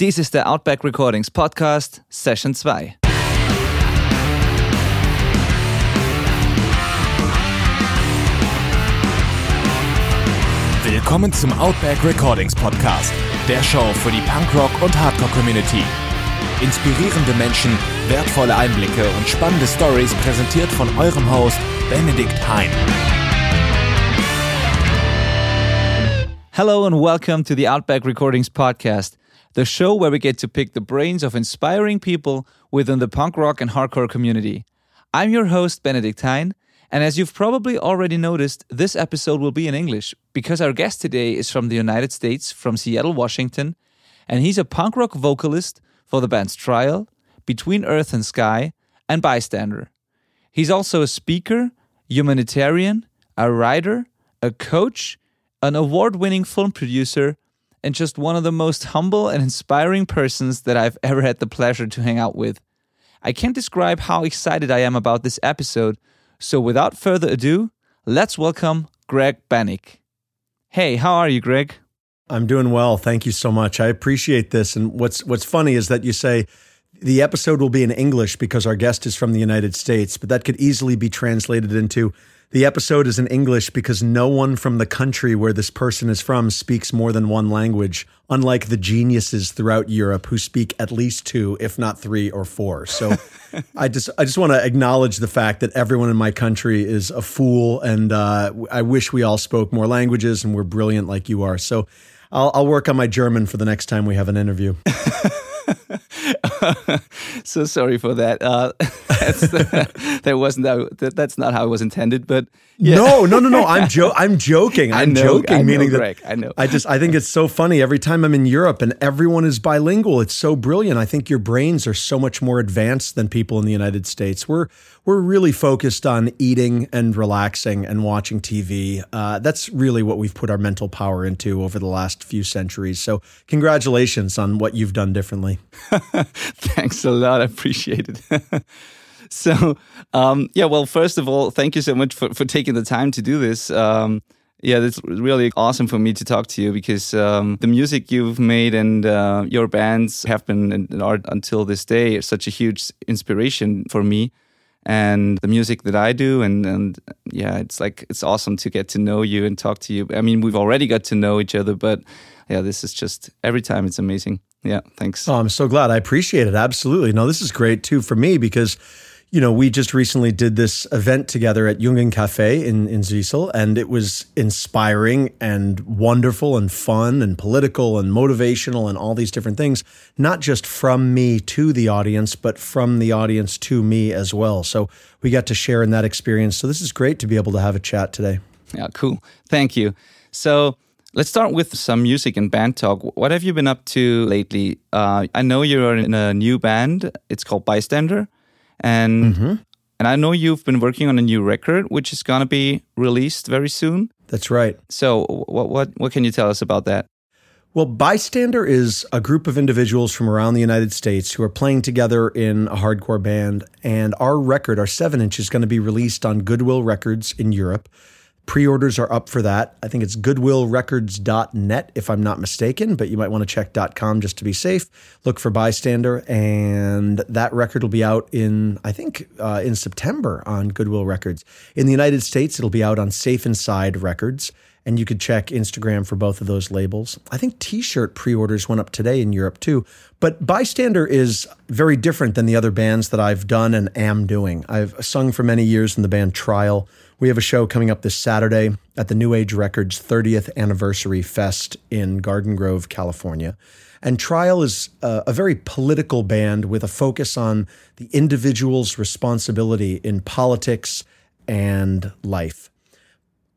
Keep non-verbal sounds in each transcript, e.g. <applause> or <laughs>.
Dies ist der Outback Recordings Podcast, Session 2. Willkommen zum Outback Recordings Podcast, der Show für die Punkrock- und Hardcore-Community. Inspirierende Menschen, wertvolle Einblicke und spannende Stories präsentiert von eurem Host Benedikt Hein. Hello and welcome to the Outback Recordings Podcast, the show where we get to pick the brains of inspiring people within the punk rock and hardcore community. I'm your host, Benedikt Hein, and as you've probably already noticed, this episode will be in English because our guest today is from the United States, from Seattle, Washington, and he's a punk rock vocalist for the bands Trial, Between Earth and Sky, and Bystander. He's also a speaker, humanitarian, a writer, a coach, an award winning film producer, and just one of the most humble and inspiring persons that I've ever had the pleasure to hang out with. I can't describe how excited I am about this episode, so without further ado, let's welcome Greg Bennick. Hey, how are you, Greg? I'm doing well. Thank you so much. I appreciate this. And what's what's funny is that you say the episode will be in English because our guest is from the United States, but that could easily be translated into the episode is in English because no one from the country where this person is from speaks more than one language, unlike the geniuses throughout Europe who speak at least two, if not three or four. So <laughs> I just I just want to acknowledge the fact that everyone in my country is a fool, and uh, I wish we all spoke more languages and were brilliant like you are. So I'll, I'll work on my German for the next time we have an interview. <laughs> <laughs> so sorry for that. Uh, <laughs> <laughs> that wasn't that, that's not how it was intended. But yeah. no, no, no, no. I'm jo- I'm joking. I'm know, joking. I meaning know, that I know. I just I think it's so funny every time I'm in Europe and everyone is bilingual. It's so brilliant. I think your brains are so much more advanced than people in the United States. We're we're really focused on eating and relaxing and watching TV. Uh, that's really what we've put our mental power into over the last few centuries. So congratulations on what you've done differently. <laughs> Thanks a lot. I appreciate it. <laughs> so, um, yeah, well, first of all, thank you so much for, for taking the time to do this. Um, yeah, it's really awesome for me to talk to you because um, the music you've made and uh, your bands have been in art until this day such a huge inspiration for me and the music that I do and and yeah it's like it's awesome to get to know you and talk to you. I mean we've already got to know each other but yeah this is just every time it's amazing. Yeah thanks. Oh I'm so glad. I appreciate it. Absolutely. No this is great too for me because you know, we just recently did this event together at Jungen Cafe in, in Zwiesel, and it was inspiring and wonderful and fun and political and motivational and all these different things, not just from me to the audience, but from the audience to me as well. So we got to share in that experience. So this is great to be able to have a chat today. Yeah, cool. Thank you. So let's start with some music and band talk. What have you been up to lately? Uh, I know you're in a new band, it's called Bystander and mm-hmm. and I know you've been working on a new record, which is gonna be released very soon. That's right. So, what what what can you tell us about that? Well, Bystander is a group of individuals from around the United States who are playing together in a hardcore band, and our record, our seven inch, is going to be released on Goodwill Records in Europe. Pre orders are up for that. I think it's goodwillrecords.net, if I'm not mistaken, but you might want to check .com just to be safe. Look for Bystander, and that record will be out in, I think, uh, in September on Goodwill Records. In the United States, it'll be out on Safe Inside Records, and you could check Instagram for both of those labels. I think t shirt pre orders went up today in Europe too. But Bystander is very different than the other bands that I've done and am doing. I've sung for many years in the band Trial we have a show coming up this Saturday at the New Age Records 30th Anniversary Fest in Garden Grove, California. And Trial is a, a, very political band with a focus on the individual's responsibility in politics and life.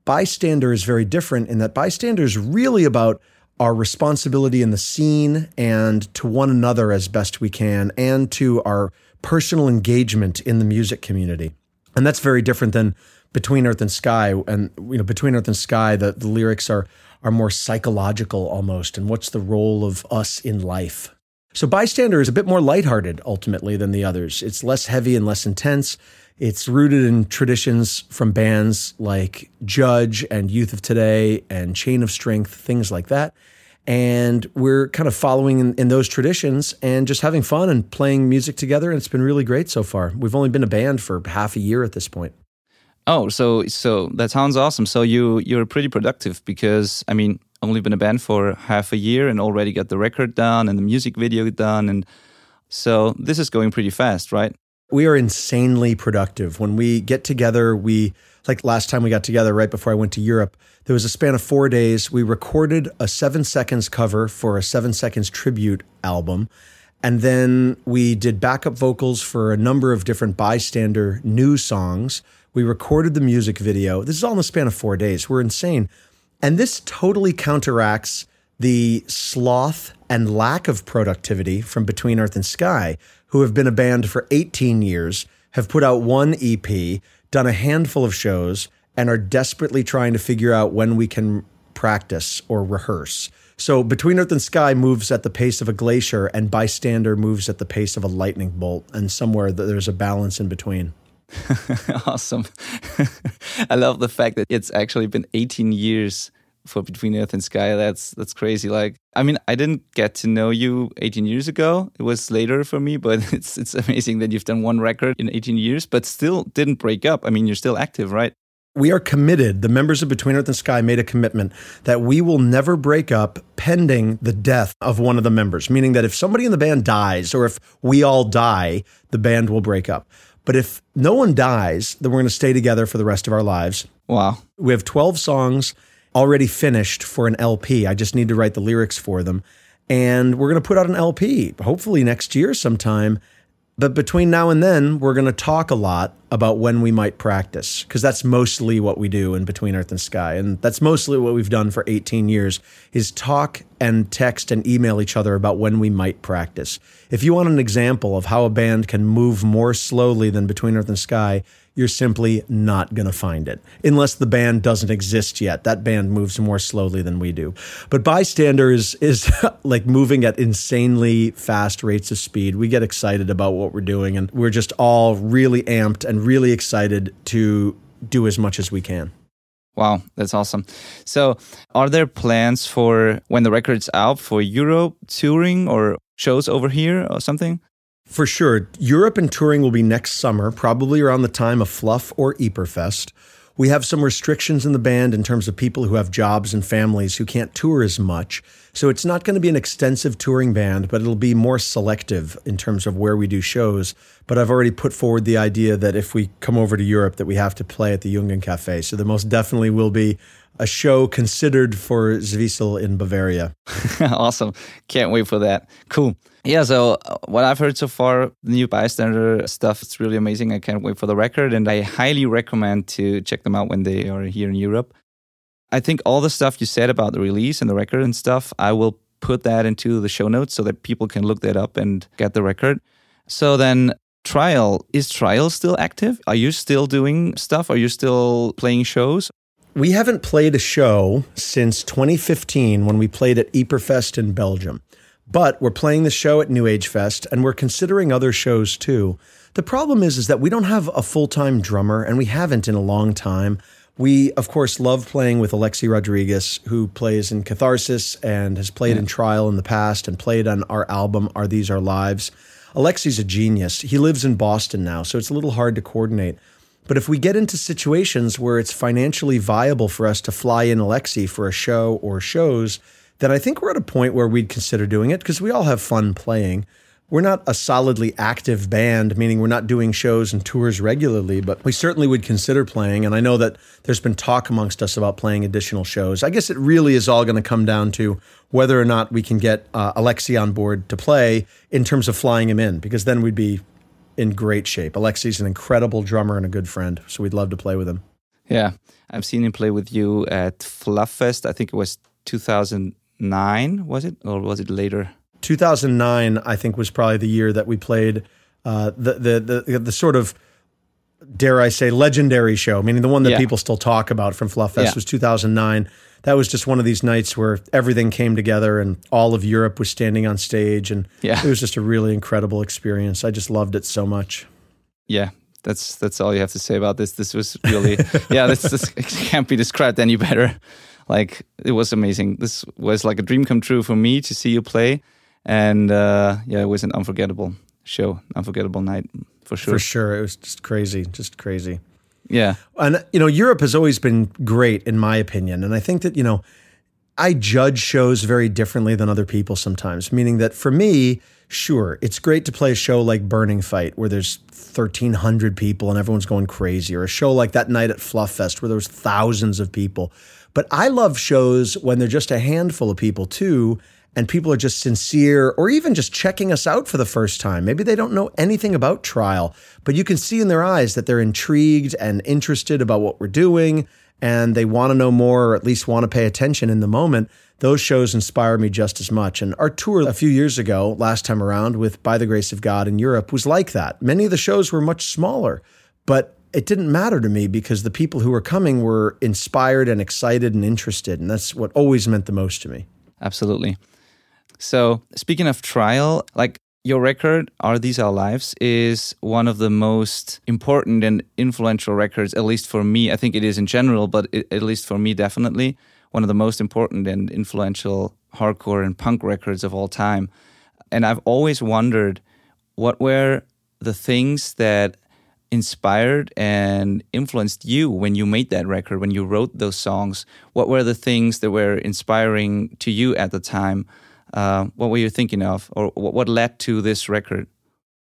Bystander is very different in that Bystander is really about our responsibility in the scene and to one another as best we can, and to our personal engagement in the music community. And that's very different than between Earth and Sky, and you know, Between Earth and Sky, the, the lyrics are are more psychological almost, and what's the role of us in life? So Bystander is a bit more lighthearted ultimately than the others. It's less heavy and less intense. It's rooted in traditions from bands like Judge and Youth of Today and Chain of Strength, things like that. And we're kind of following in, in, those traditions and just having fun and playing music together. And it's been really great so far. We've only been a band for half a year at this point. Oh, so so that sounds awesome. So you you're pretty productive because I mean, only been a band for half a year and already got the record done and the music video done and so this is going pretty fast, right? We are insanely productive. When we get together, we like last time we got together right before I went to Europe, there was a span of 4 days. We recorded a 7 seconds cover for a 7 seconds tribute album. And then we did backup vocals for a number of different bystander new songs. We recorded the music video. This is all in the span of four days. We're insane. And this totally counteracts the sloth and lack of productivity from Between Earth and Sky, who have been a band for 18 years, have put out one EP, done a handful of shows, and are desperately trying to figure out when we can practice or rehearse. So Between Earth and Sky moves at the pace of a glacier, and Bystander moves at the pace of a lightning bolt, and somewhere there's a balance in between. <laughs> awesome. <laughs> I love the fact that it's actually been 18 years for Between Earth and Sky. That's that's crazy. Like, I mean, I didn't get to know you 18 years ago. It was later for me, but <laughs> it's it's amazing that you've done one record in 18 years, but still didn't break up. I mean, you're still active, right? We are committed. The members of Between Earth and Sky made a commitment that we will never break up pending the death of one of the members, meaning that if somebody in the band dies or if we all die, the band will break up. But if no one dies, then we're going to stay together for the rest of our lives. Wow. We have 12 songs already finished for an LP. I just need to write the lyrics for them. And we're going to put out an LP, hopefully next year sometime. But between now and then, we're going to talk a lot about when we might practice, because that's mostly what we do in Between Earth and Sky. And that's mostly what we've done for 18 years is talk and text and email each other about when we might practice. If you want an example of how a band can move more slowly than Between Earth and Sky, you're simply not going to find it unless the band doesn't exist yet. That band moves more slowly than we do. But Bystander is, is <laughs> like moving at insanely fast rates of speed. We get excited about what we're doing, and we're just all really amped and really excited to do as much as we can. Wow, that's awesome. So, are there plans for when the record's out for Europe touring or shows over here or something? For sure. Europe and touring will be next summer, probably around the time of Fluff or Ypres We have some restrictions in the band in terms of people who have jobs and families who can't tour as much. So it's not going to be an extensive touring band, but it'll be more selective in terms of where we do shows. But I've already put forward the idea that if we come over to Europe that we have to play at the Jungen Cafe. So there most definitely will be a show considered for Zwiesel in Bavaria. <laughs> awesome. Can't wait for that. Cool. Yeah, so uh, what I've heard so far, the new bystander stuff, it's really amazing. I can't wait for the record, and I highly recommend to check them out when they are here in Europe. I think all the stuff you said about the release and the record and stuff, I will put that into the show notes so that people can look that up and get the record. So then, Trial, is Trial still active? Are you still doing stuff? Are you still playing shows? We haven't played a show since 2015 when we played at Ieperfest in Belgium. But we're playing the show at New Age Fest and we're considering other shows too. The problem is is that we don't have a full-time drummer and we haven't in a long time. We of course love playing with Alexi Rodriguez who plays in Catharsis and has played yeah. in Trial in the past and played on our album Are These Our Lives. Alexi's a genius. He lives in Boston now, so it's a little hard to coordinate. But if we get into situations where it's financially viable for us to fly in Alexi for a show or shows, then I think we're at a point where we'd consider doing it because we all have fun playing. We're not a solidly active band, meaning we're not doing shows and tours regularly, but we certainly would consider playing. And I know that there's been talk amongst us about playing additional shows. I guess it really is all going to come down to whether or not we can get uh, Alexi on board to play in terms of flying him in, because then we'd be in great shape. Alexi's an incredible drummer and a good friend, so we'd love to play with him. Yeah, I've seen him play with you at Flufffest. I think it was 2000 nine, was it, or was it later? 2009, I think, was probably the year that we played uh, the, the the the sort of dare I say legendary show, meaning the one that yeah. people still talk about from Fluff Fest yeah. was 2009. That was just one of these nights where everything came together and all of Europe was standing on stage, and yeah. it was just a really incredible experience. I just loved it so much. Yeah, that's that's all you have to say about this. This was really <laughs> yeah, this, this can't be described any better. Like it was amazing. This was like a dream come true for me to see you play, and uh, yeah, it was an unforgettable show, unforgettable night for sure. For sure, it was just crazy, just crazy. Yeah, and you know, Europe has always been great in my opinion, and I think that you know, I judge shows very differently than other people sometimes. Meaning that for me, sure, it's great to play a show like Burning Fight where there's 1,300 people and everyone's going crazy, or a show like that night at Fluff Fest where there was thousands of people. But I love shows when they're just a handful of people too, and people are just sincere or even just checking us out for the first time. Maybe they don't know anything about trial, but you can see in their eyes that they're intrigued and interested about what we're doing and they want to know more or at least want to pay attention in the moment. Those shows inspire me just as much. And our tour a few years ago, last time around with By the Grace of God in Europe, was like that. Many of the shows were much smaller, but it didn't matter to me because the people who were coming were inspired and excited and interested. And that's what always meant the most to me. Absolutely. So, speaking of trial, like your record, Are These Our Lives, is one of the most important and influential records, at least for me. I think it is in general, but it, at least for me, definitely one of the most important and influential hardcore and punk records of all time. And I've always wondered what were the things that inspired and influenced you when you made that record, when you wrote those songs? What were the things that were inspiring to you at the time? Uh, what were you thinking of, or what led to this record?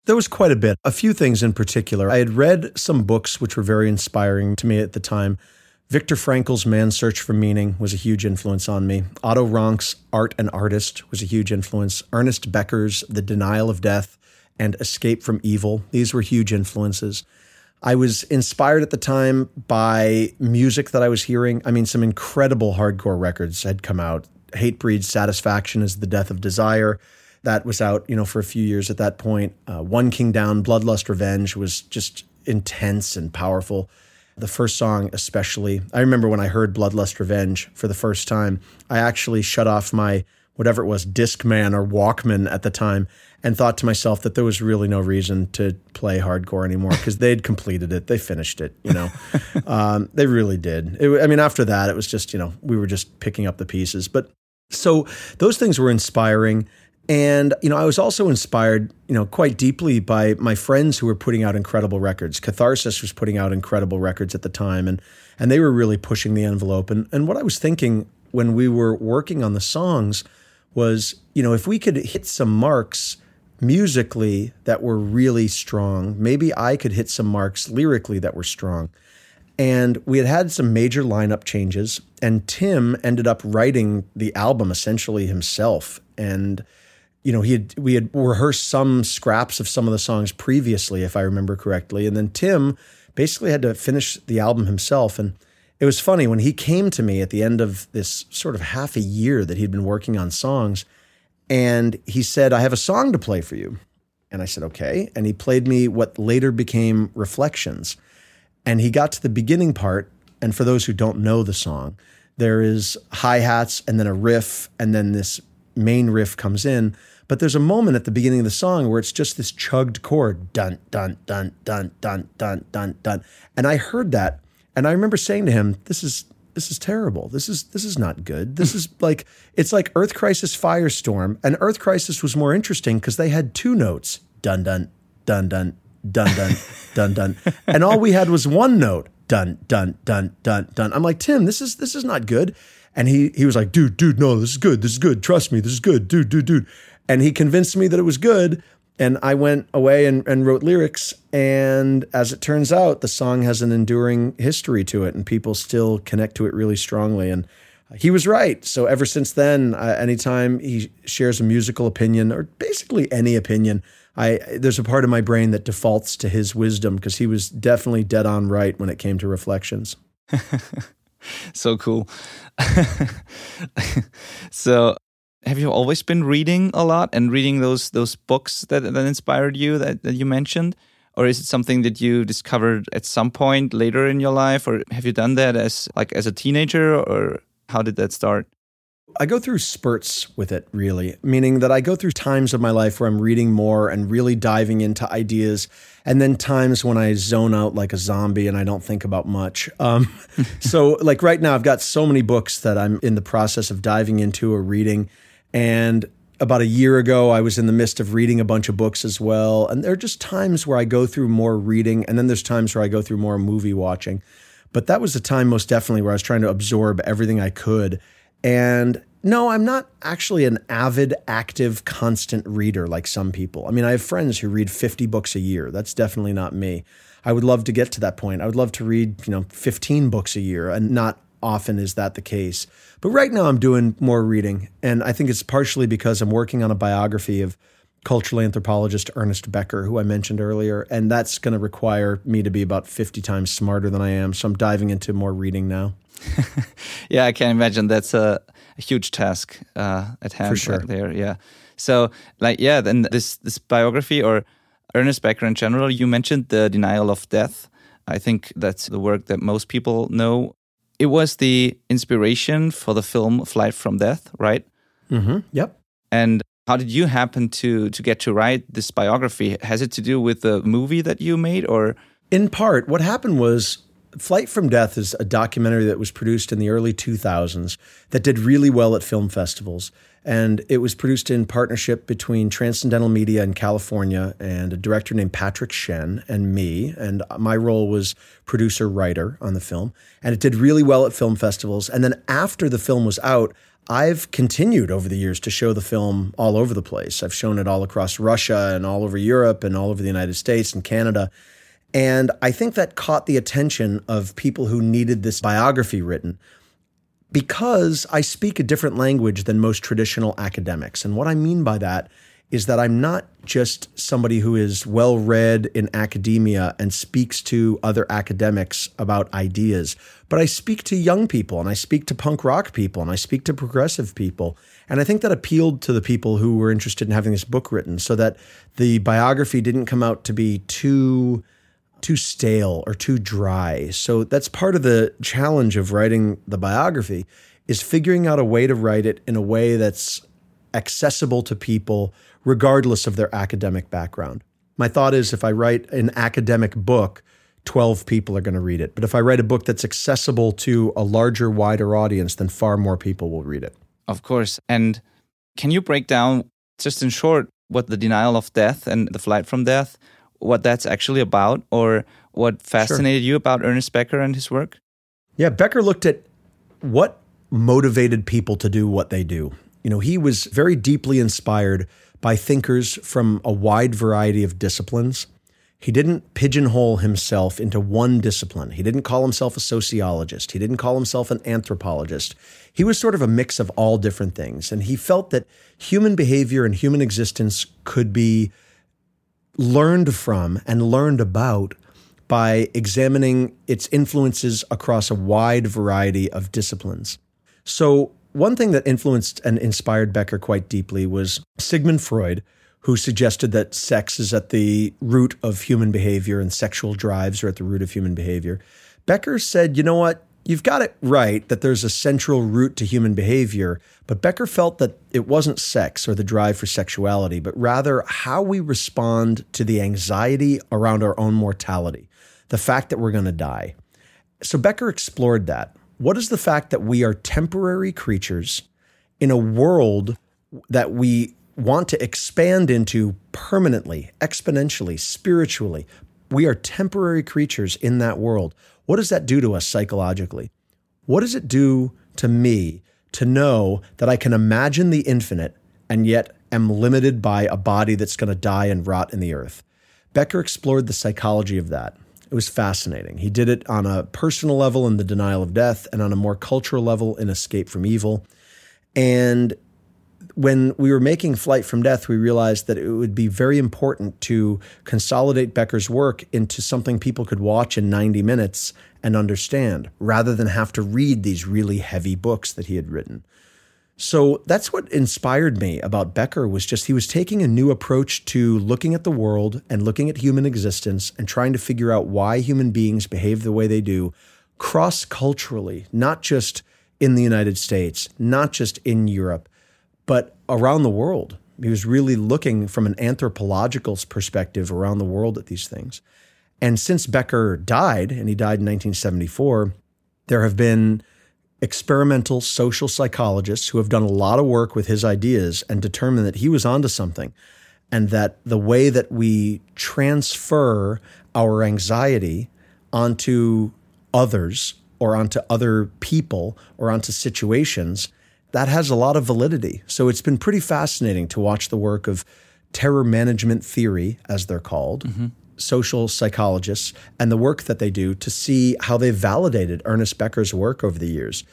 There was quite a bit. A few things in particular. I had read some books which were very inspiring to me at the time. Viktor Frankl's Man's Search for Meaning was a huge influence on me. Otto Rank's Art and Artist was a huge influence. Ernest Becker's The Denial of Death and Escape from Evil. These were huge influences. I was inspired at the time by music that I was hearing. I mean, some incredible hardcore records had come out. Hatebreed Satisfaction is the Death of Desire. That was out, you know, for a few years at that point. Uh, One King Down, Bloodlust Revenge was just intense and powerful. The first song, especially. I remember when I heard Bloodlust Revenge for the first time, I actually shut off my whatever it was, Discman or Walkman at the time, and thought to myself that there was really no reason to play hardcore anymore because they'd completed it, they finished it, you know, <laughs> um, they really did. It, I mean, after that, it was just you know we were just picking up the pieces, but so those things were inspiring. And, you know, I was also inspired, you know, quite deeply by my friends who were putting out incredible records. Catharsis was putting out incredible records at the time, and and they were really pushing the envelope. And and what I was thinking when we were working on the songs was, you know, if we could hit some marks musically that were really strong, maybe I could hit some marks lyrically that were strong. And we had had some major lineup changes, and Tim ended up writing the album essentially himself. And you know, he had we had rehearsed some scraps of some of the songs previously, if I remember correctly, and then Tim basically had to finish the album himself. And it was funny when he came to me at the end of this sort of half a year that he'd been working on songs, and he said, I have a song to play for you. And I said, okay. And he played me what later became Reflections. And he got to the beginning part. And for those who don't know the song, there is hi hats and then a riff, and then this main riff comes in. But there's a moment at the beginning of the song where it's just this chugged chord dun, dun, dun, dun, dun, dun, dun, dun. And I heard that and I remember saying to him, "This is this is terrible. This is this is not good. This is <laughs> like it's like Earth Crisis Firestorm, and Earth Crisis was more interesting because they had two notes, dun dun dun dun dun dun dun dun, <laughs> and all we had was one note, dun dun dun dun dun. I'm like Tim, this is this is not good, and he he was like, dude, dude, no, this is good. This is good. Trust me, this is good, dude, dude, dude, and he convinced me that it was good. And I went away and, and wrote lyrics. And as it turns out, the song has an enduring history to it, and people still connect to it really strongly. And he was right. So ever since then, uh, anytime he shares a musical opinion or basically any opinion, I there's a part of my brain that defaults to his wisdom because he was definitely dead on right when it came to reflections. <laughs> so cool. <laughs> so have you always been reading a lot and reading those those books that that inspired you that, that you mentioned or is it something that you discovered at some point later in your life or have you done that as like as a teenager or how did that start I go through spurts with it, really, meaning that I go through times of my life where I'm reading more and really diving into ideas, and then times when I zone out like a zombie and I don't think about much. Um, <laughs> so, like right now, I've got so many books that I'm in the process of diving into or reading. And about a year ago, I was in the midst of reading a bunch of books as well. And there are just times where I go through more reading, and then there's times where I go through more movie watching. But that was the time, most definitely, where I was trying to absorb everything I could. And no, I'm not actually an avid, active, constant reader like some people. I mean, I have friends who read 50 books a year. That's definitely not me. I would love to get to that point. I would love to read, you know, 15 books a year, and not often is that the case. But right now I'm doing more reading, and I think it's partially because I'm working on a biography of cultural anthropologist Ernest Becker, who I mentioned earlier, and that's going to require me to be about 50 times smarter than I am. So I'm diving into more reading now. <laughs> yeah, I can imagine that's a, a huge task uh, at hand sure. right there. Yeah. So, like, yeah, then this this biography or Ernest Becker in general, you mentioned the denial of death. I think that's the work that most people know. It was the inspiration for the film Flight from Death, right? Mm-hmm. Yep. And how did you happen to to get to write this biography? Has it to do with the movie that you made, or in part? What happened was Flight from Death is a documentary that was produced in the early 2000s that did really well at film festivals. And it was produced in partnership between Transcendental Media in California and a director named Patrick Shen and me. And my role was producer writer on the film. And it did really well at film festivals. And then after the film was out, I've continued over the years to show the film all over the place. I've shown it all across Russia and all over Europe and all over the United States and Canada. And I think that caught the attention of people who needed this biography written because I speak a different language than most traditional academics. And what I mean by that is that I'm not just somebody who is well read in academia and speaks to other academics about ideas, but I speak to young people and I speak to punk rock people and I speak to progressive people. And I think that appealed to the people who were interested in having this book written so that the biography didn't come out to be too too stale or too dry. So that's part of the challenge of writing the biography is figuring out a way to write it in a way that's accessible to people regardless of their academic background. My thought is if I write an academic book, 12 people are going to read it. But if I write a book that's accessible to a larger, wider audience, then far more people will read it. Of course. And can you break down, just in short, what the denial of death and the flight from death what that's actually about or what fascinated sure. you about Ernest Becker and his work? Yeah, Becker looked at what motivated people to do what they do. You know, he was very deeply inspired by thinkers from a wide variety of disciplines. He didn't pigeonhole himself into one discipline. He didn't call himself a sociologist. He didn't call himself an anthropologist. He was sort of a mix of all different things. And he felt that human behavior and human existence could be learned from and learned about by examining its influences across a wide variety of disciplines. So, one thing that influenced and inspired Becker quite deeply was Sigmund Freud, who suggested that sex is at the root of human behavior and sexual drives are at the root of human behavior. Becker said, you know what? You've got it right that there's a central root to human behavior, but Becker felt that it wasn't sex or the drive for sexuality, but rather how we respond to the anxiety around our own mortality, the fact that we're going to die. So Becker explored that. What is the fact that we are temporary creatures in a world that we want to expand into permanently, exponentially, spiritually? We are temporary creatures in that world. What does that do to us psychologically? What does it do to me to know that I can imagine the infinite and yet am limited by a body that's going to die and rot in the earth? Becker explored the psychology of that. It was fascinating. He did it on a personal level in The Denial of Death and on a more cultural level in Escape from Evil. And when we were making Flight from Death, we realized that it would be very important to consolidate Becker's work into something people could watch in 90 minutes and understand, rather than have to read these really heavy books that he had written. So that's what inspired me about Becker was just he was taking a new approach to looking at the world and looking at human existence and trying to figure out why human beings behave the way they do cross culturally, not just in the United States, not just in Europe, but around the world. He was really looking from an anthropological perspective around the world at these things. And since Becker died, and he died in 1974, there have been experimental social psychologists who have done a lot of work with his ideas and determined that he was onto something and that the way that we transfer our anxiety onto others or onto other people or onto situations that has a lot of validity so it's been pretty fascinating to watch the work of terror management theory as they're called mm-hmm. social psychologists and the work that they do to see how they've validated ernest becker's work over the years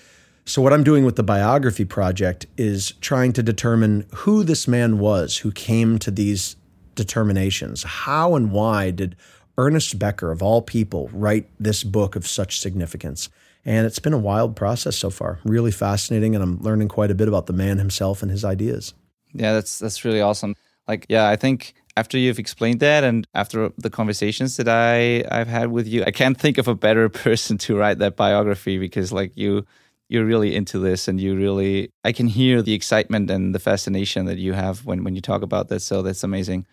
so, what I'm doing with the biography project is trying to determine who this man was who came to these determinations. How and why did Ernest Becker, of all people, write this book of such significance? And it's been a wild process so far, really fascinating. And I'm learning quite a bit about the man himself and his ideas. Yeah, that's that's really awesome. Like, yeah, I think after you've explained that and after the conversations that I I've had with you, I can't think of a better <laughs> person to write that biography because like you you're really into this and you really I can hear the excitement and the fascination that you have when when you talk about this. So that's amazing.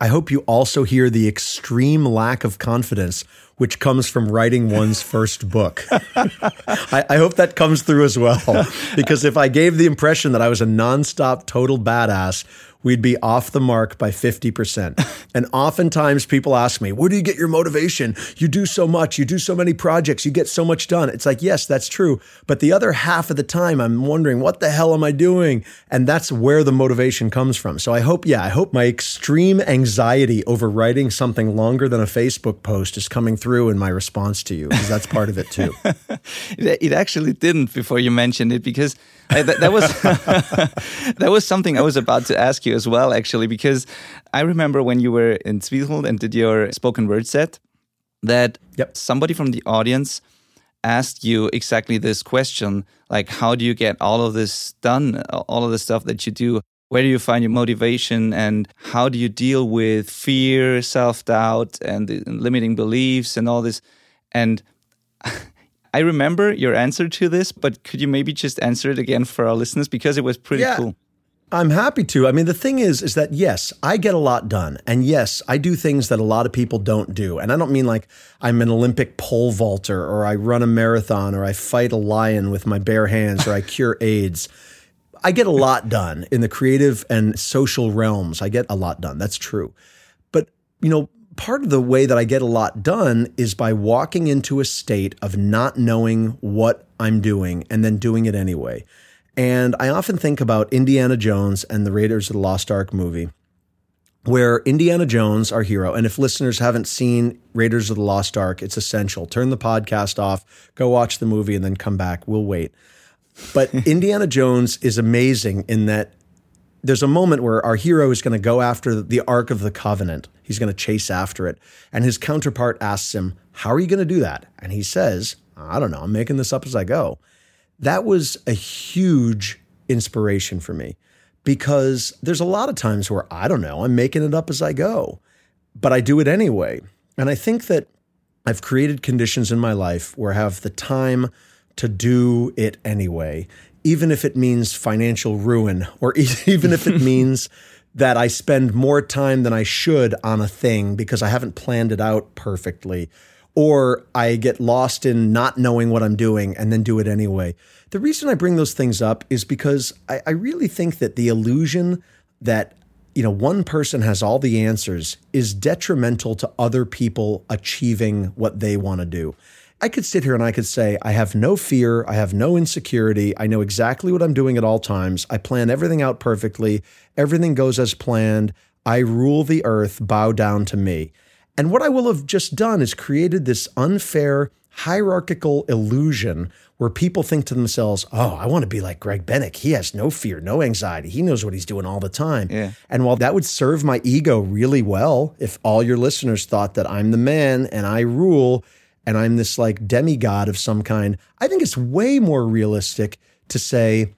I hope you also hear the extreme lack of confidence which comes from writing one's <laughs> first book. I, I, hope that comes through as well. <laughs> Because if I gave the impression that I was a nonstop total badass, we'd be off the mark by 50%. <laughs> and oftentimes people ask me, Where do you get your motivation? You do so much, you do so many projects, you get so much done. It's like, Yes, that's true. But the other half of the time, I'm wondering, What the hell am I doing? And that's where the motivation comes from. So I hope, yeah, I hope my extreme anxiety over writing something longer than a Facebook post is coming through in my response to you, because that's part of it too. <laughs> it actually didn't before you mentioned it, because I, that, that was <laughs> that was something I was about to ask you as well, actually, because I remember when you were in Zwiesel and did your spoken word set, that yep. somebody from the audience asked you exactly this question, like, how do you get all of this done, all of the stuff that you do? Where do you find your motivation, and how do you deal with fear, self doubt, and limiting beliefs, and all this? And <laughs> I remember your answer to this, but could you maybe just answer it again for our listeners because it was pretty yeah. cool. I'm happy to. I mean, the thing is, is that yes, I get a lot done. And yes, I do things that a lot of people don't do. And I don't mean like I'm an Olympic pole vaulter or I run a marathon or I fight a lion with my bare hands or I <laughs> cure AIDS. I get a lot done in the creative and social realms. I get a lot done. That's true. But, you know, part of the way that I get a lot done is by walking into a state of not knowing what I'm doing and then doing it anyway. And I often think about Indiana Jones and the Raiders of the Lost Ark movie, where Indiana Jones, our hero, and if listeners haven't seen Raiders of the Lost Ark, it's essential. Turn the podcast off, go watch the movie, and then come back. We'll wait. But <laughs> Indiana Jones is amazing in that there's a moment where our hero is going to go after the Ark of the Covenant. He's going to chase after it. And his counterpart asks him, How are you going to do that? And he says, I don't know. I'm making this up as I go. That was a huge inspiration for me because there's a lot of times where I don't know. I'm making it up as I go, but I do it anyway. And I think that I've created conditions in my life where I have the time to do it anyway even if it means financial ruin or <laughs> even if it <laughs> means that I spend more time than I should on a thing because I haven't planned it out perfectly, or I get lost in not knowing what I'm doing and then do it anyway. The reason I bring those things up is because I, I really think that the illusion that you know one person has all the answers is detrimental to other people achieving what they want to do. I could sit here and I could say, I have no fear. I have no insecurity. I know exactly what I'm doing at all times. I plan everything out perfectly. Everything goes as planned. I rule the earth. Bow down to me. And what I will have just done is created this unfair hierarchical illusion where people think to themselves, oh, I want to be like Greg Bennick. He has no fear, no anxiety. He knows what he's doing all the time. Yeah. And while that would serve my ego really well, if all your listeners thought that I'm the man and I rule, and I'm this like demigod of some kind. I think it's way more realistic to say,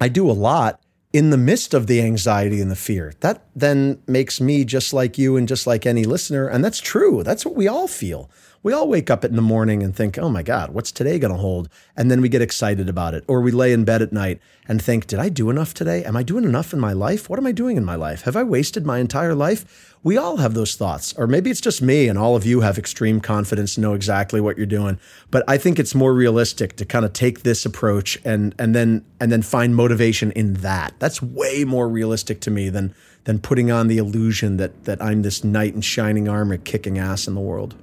I do a lot in the midst of the anxiety and the fear. That then makes me just like you and just like any listener. And that's true. That's what we all feel. We all wake up in the morning and think, oh my God, what's today going to hold? And then we get excited about it. Or we lay in bed at night and think, did I do enough today? Am I doing enough in my life? What am I doing in my life? Have I wasted my entire life? We all have those thoughts. Or maybe it's just me and all of you have extreme confidence, know exactly what you're doing. But I think it's more realistic to kind of take this approach and and then and then find motivation in that. That's way more realistic to me than than putting on the illusion that that I'm this knight in shining armor kicking ass in the world.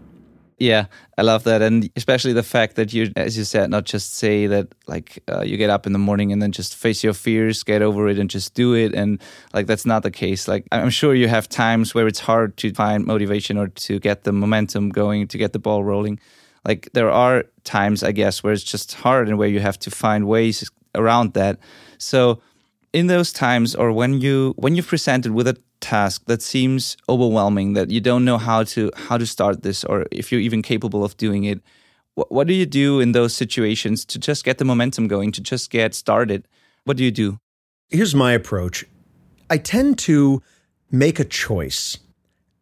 Yeah, I love that, and especially the fact that you, as you said, not just say that like uh, you get up in the morning and then just face your fears, get over it, and just do it, and like that's not the case. Like I'm sure you have times where it's hard to find motivation or to get the momentum going, to get the ball rolling. Like there are times, I guess, where it's just hard and where you have to find ways around that. So in those times, or when you when you've presented with a task that seems overwhelming that you don't know how to how to start this or if you're even capable of doing it. What, what do you do in those situations to just get the momentum going to just get started? What do you do? Here's my approach. I tend to make a choice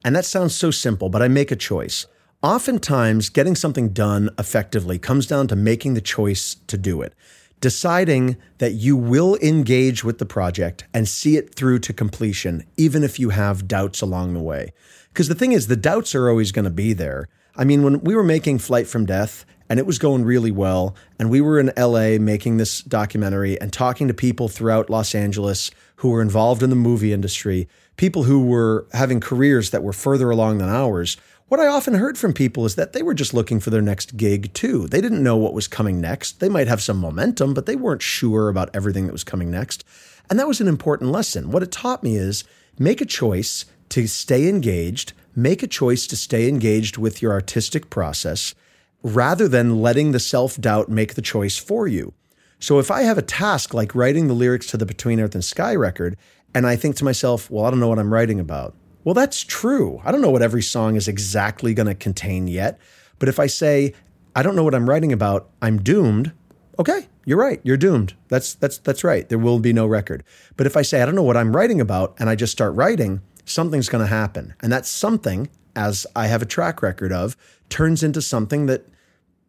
and that sounds so simple but i make a choice. Oftentimes getting something done effectively comes down to making the choice to do it deciding that you will engage with the project and see it through to completion, even if you have doubts along the way. Because the thing is, the doubts are always going to be there. I mean, when we were making Flight from Death and it was going really well, and we were in LA making this documentary and talking to people throughout Los Angeles who were involved in the movie industry, people who were having careers that were further along than ours, what I often heard from people is that they were just looking for their next gig too. They didn't know what was coming next. They might have some momentum, but they weren't sure about everything that was coming next. And that was an important lesson. What it taught me is make a choice to stay engaged, make a choice to stay engaged with your artistic process rather than letting the self doubt make the choice for you. So if I have a task like writing the lyrics to the Between Earth and Sky record, and I think to myself, well, I don't know what I'm writing about. Well, that's true. I don't know what every song is exactly going to contain yet. But if I say, I don't know what I'm writing about, I'm doomed. Okay, you're right. You're doomed. That's that's that's right. There will be no record. But if I say I don't know what I'm writing about and I just start writing, something's going to happen. And that something, as I have a track record of, turns into something that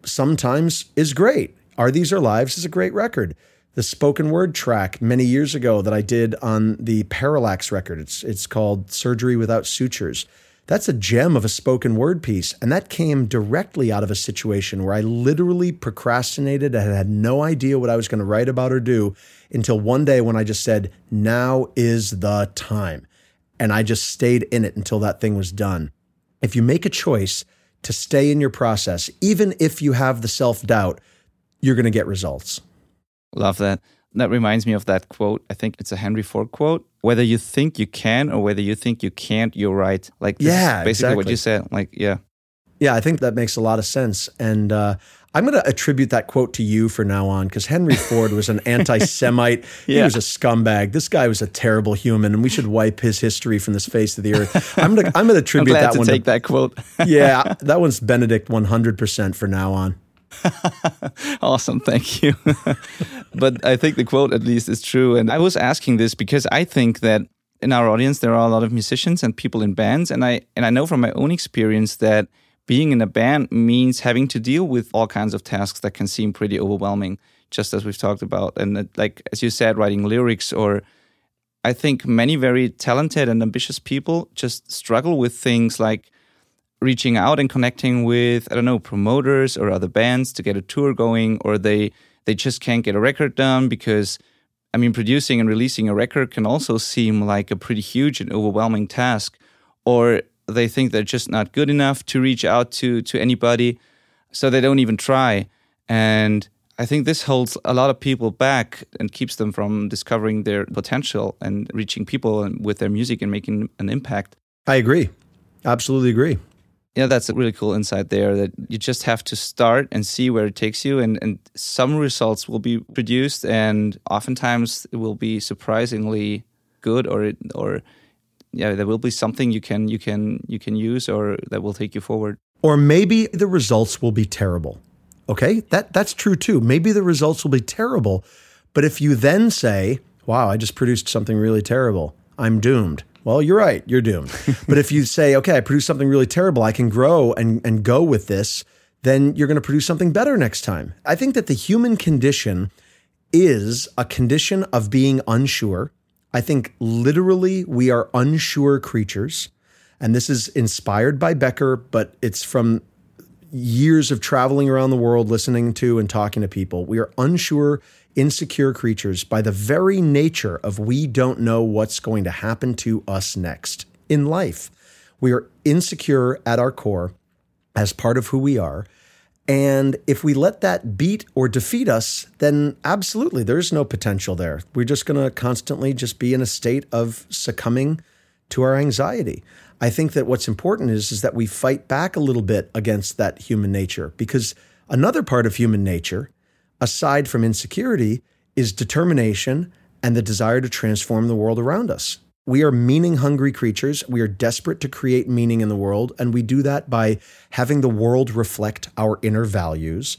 sometimes is great. Are These Our Lives is a great record the spoken word track many years ago that I did on the Parallax record. It's it's called Surgery Without Sutures. That's a gem of a spoken word piece. And that came directly out of a situation where I literally procrastinated and had no idea what I was going to write about or do until one day when I just said, now is the time. And I just stayed in it until that thing was done. If you make a choice to stay in your process, even if you have the self doubt, you're going to get results. Love that. That reminds me of that quote. I think it's a Henry Ford quote. Whether you think you can or whether you think you can't, you're right. Like, yeah, basically exactly. what you said. Like, yeah. Yeah, I think that makes a lot of sense. And uh, I'm going to attribute that quote to you for now on because Henry <laughs> Ford was an anti Semite. yeah. He was a scumbag. This guy was a terrible human, and we should wipe his history from this face of the earth. I'm going to I'm going <laughs> to attribute that to one. Take to, that quote. yeah, <laughs> that one's Benedikt 100% for now on. <laughs> awesome, thank you. <laughs> but I think the quote at least is true. And I was asking this because I think that in our audience there are a lot of musicians and people in bands, and I and I know from my own experience that being in a band means having to deal with all kinds of tasks that can seem pretty overwhelming, just as we've talked about. And like as you said, writing lyrics or I think many very talented and ambitious people just struggle with things like reaching out and connecting with I don't know promoters or other bands to get a tour going, or they they just can't get a record done because I mean producing and releasing a record can also seem like a pretty huge and overwhelming task, or they think they're just not good enough to reach out to to anybody, so they don't even try. And I think this holds a lot of people back and keeps them from discovering their potential and reaching people with their music and making an impact. I agree. Absolutely agree yeah, that's a really cool insight there that you just have to start and see where it takes you. And, and some results will be produced, and oftentimes it will be surprisingly good, or or yeah, there will be something you can you can you can use, or that will take you forward. Or maybe the results will be terrible. Okay, that that's true too. Maybe the results will be terrible, but if you then say, "Wow, I just produced something really terrible," I'm doomed. Well, you're right, you're doomed. <laughs> but if you say, okay, I produce something really terrible, I can grow and, and go with this, then you're going to produce something better next time. I think that the human condition is a condition of being unsure. I think literally we are unsure creatures. And this is inspired by Becker, but it's from years of traveling around the world, listening to and talking to people. We are unsure, insecure creatures by the very nature of we don't know what's going to happen to us next in life. We are insecure at our core as part of who we are. And if we let that beat or defeat us, then absolutely there's no potential there. We're just going to constantly just be in a state of succumbing to our anxiety. I think that what's important is, is that we fight back a little bit against that human nature because another part of human nature, aside from insecurity, is determination and the desire to transform the world around us. We are meaning hungry creatures. We are desperate to create meaning in the world. And we do that by having the world reflect our inner values.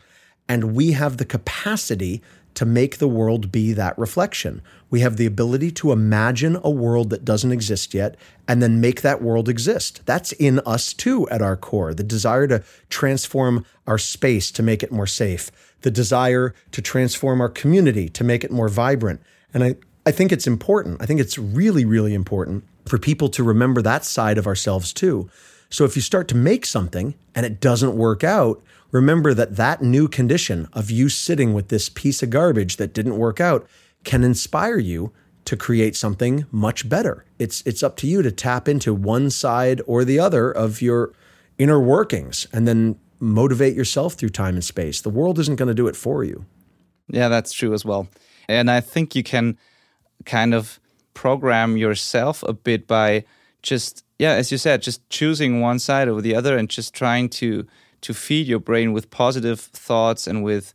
And we have the capacity to make the world be that reflection. We have the ability to imagine a world that doesn't exist yet and then make that world exist. That's in us too at our core. The desire to transform our space to make it more safe, the desire to transform our community to make it more vibrant. And I, I think it's important. I think it's really, really important for people to remember that side of ourselves too. So if you start to make something and it doesn't work out, remember that that new condition of you sitting with this piece of garbage that didn't work out can inspire you to create something much better. It's it's up to you to tap into one side or the other of your inner workings and then motivate yourself through time and space. The world isn't going to do it for you. Yeah, that's true as well. And I think you can kind of program yourself a bit by just yeah, as you said, just choosing one side over the other and just trying to to feed your brain with positive thoughts and with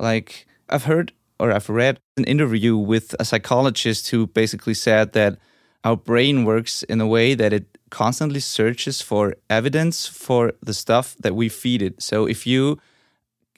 like I've heard or I've read an interview with a psychologist who basically said that our brain works in a way that it constantly searches for evidence for the stuff that we feed it. So if you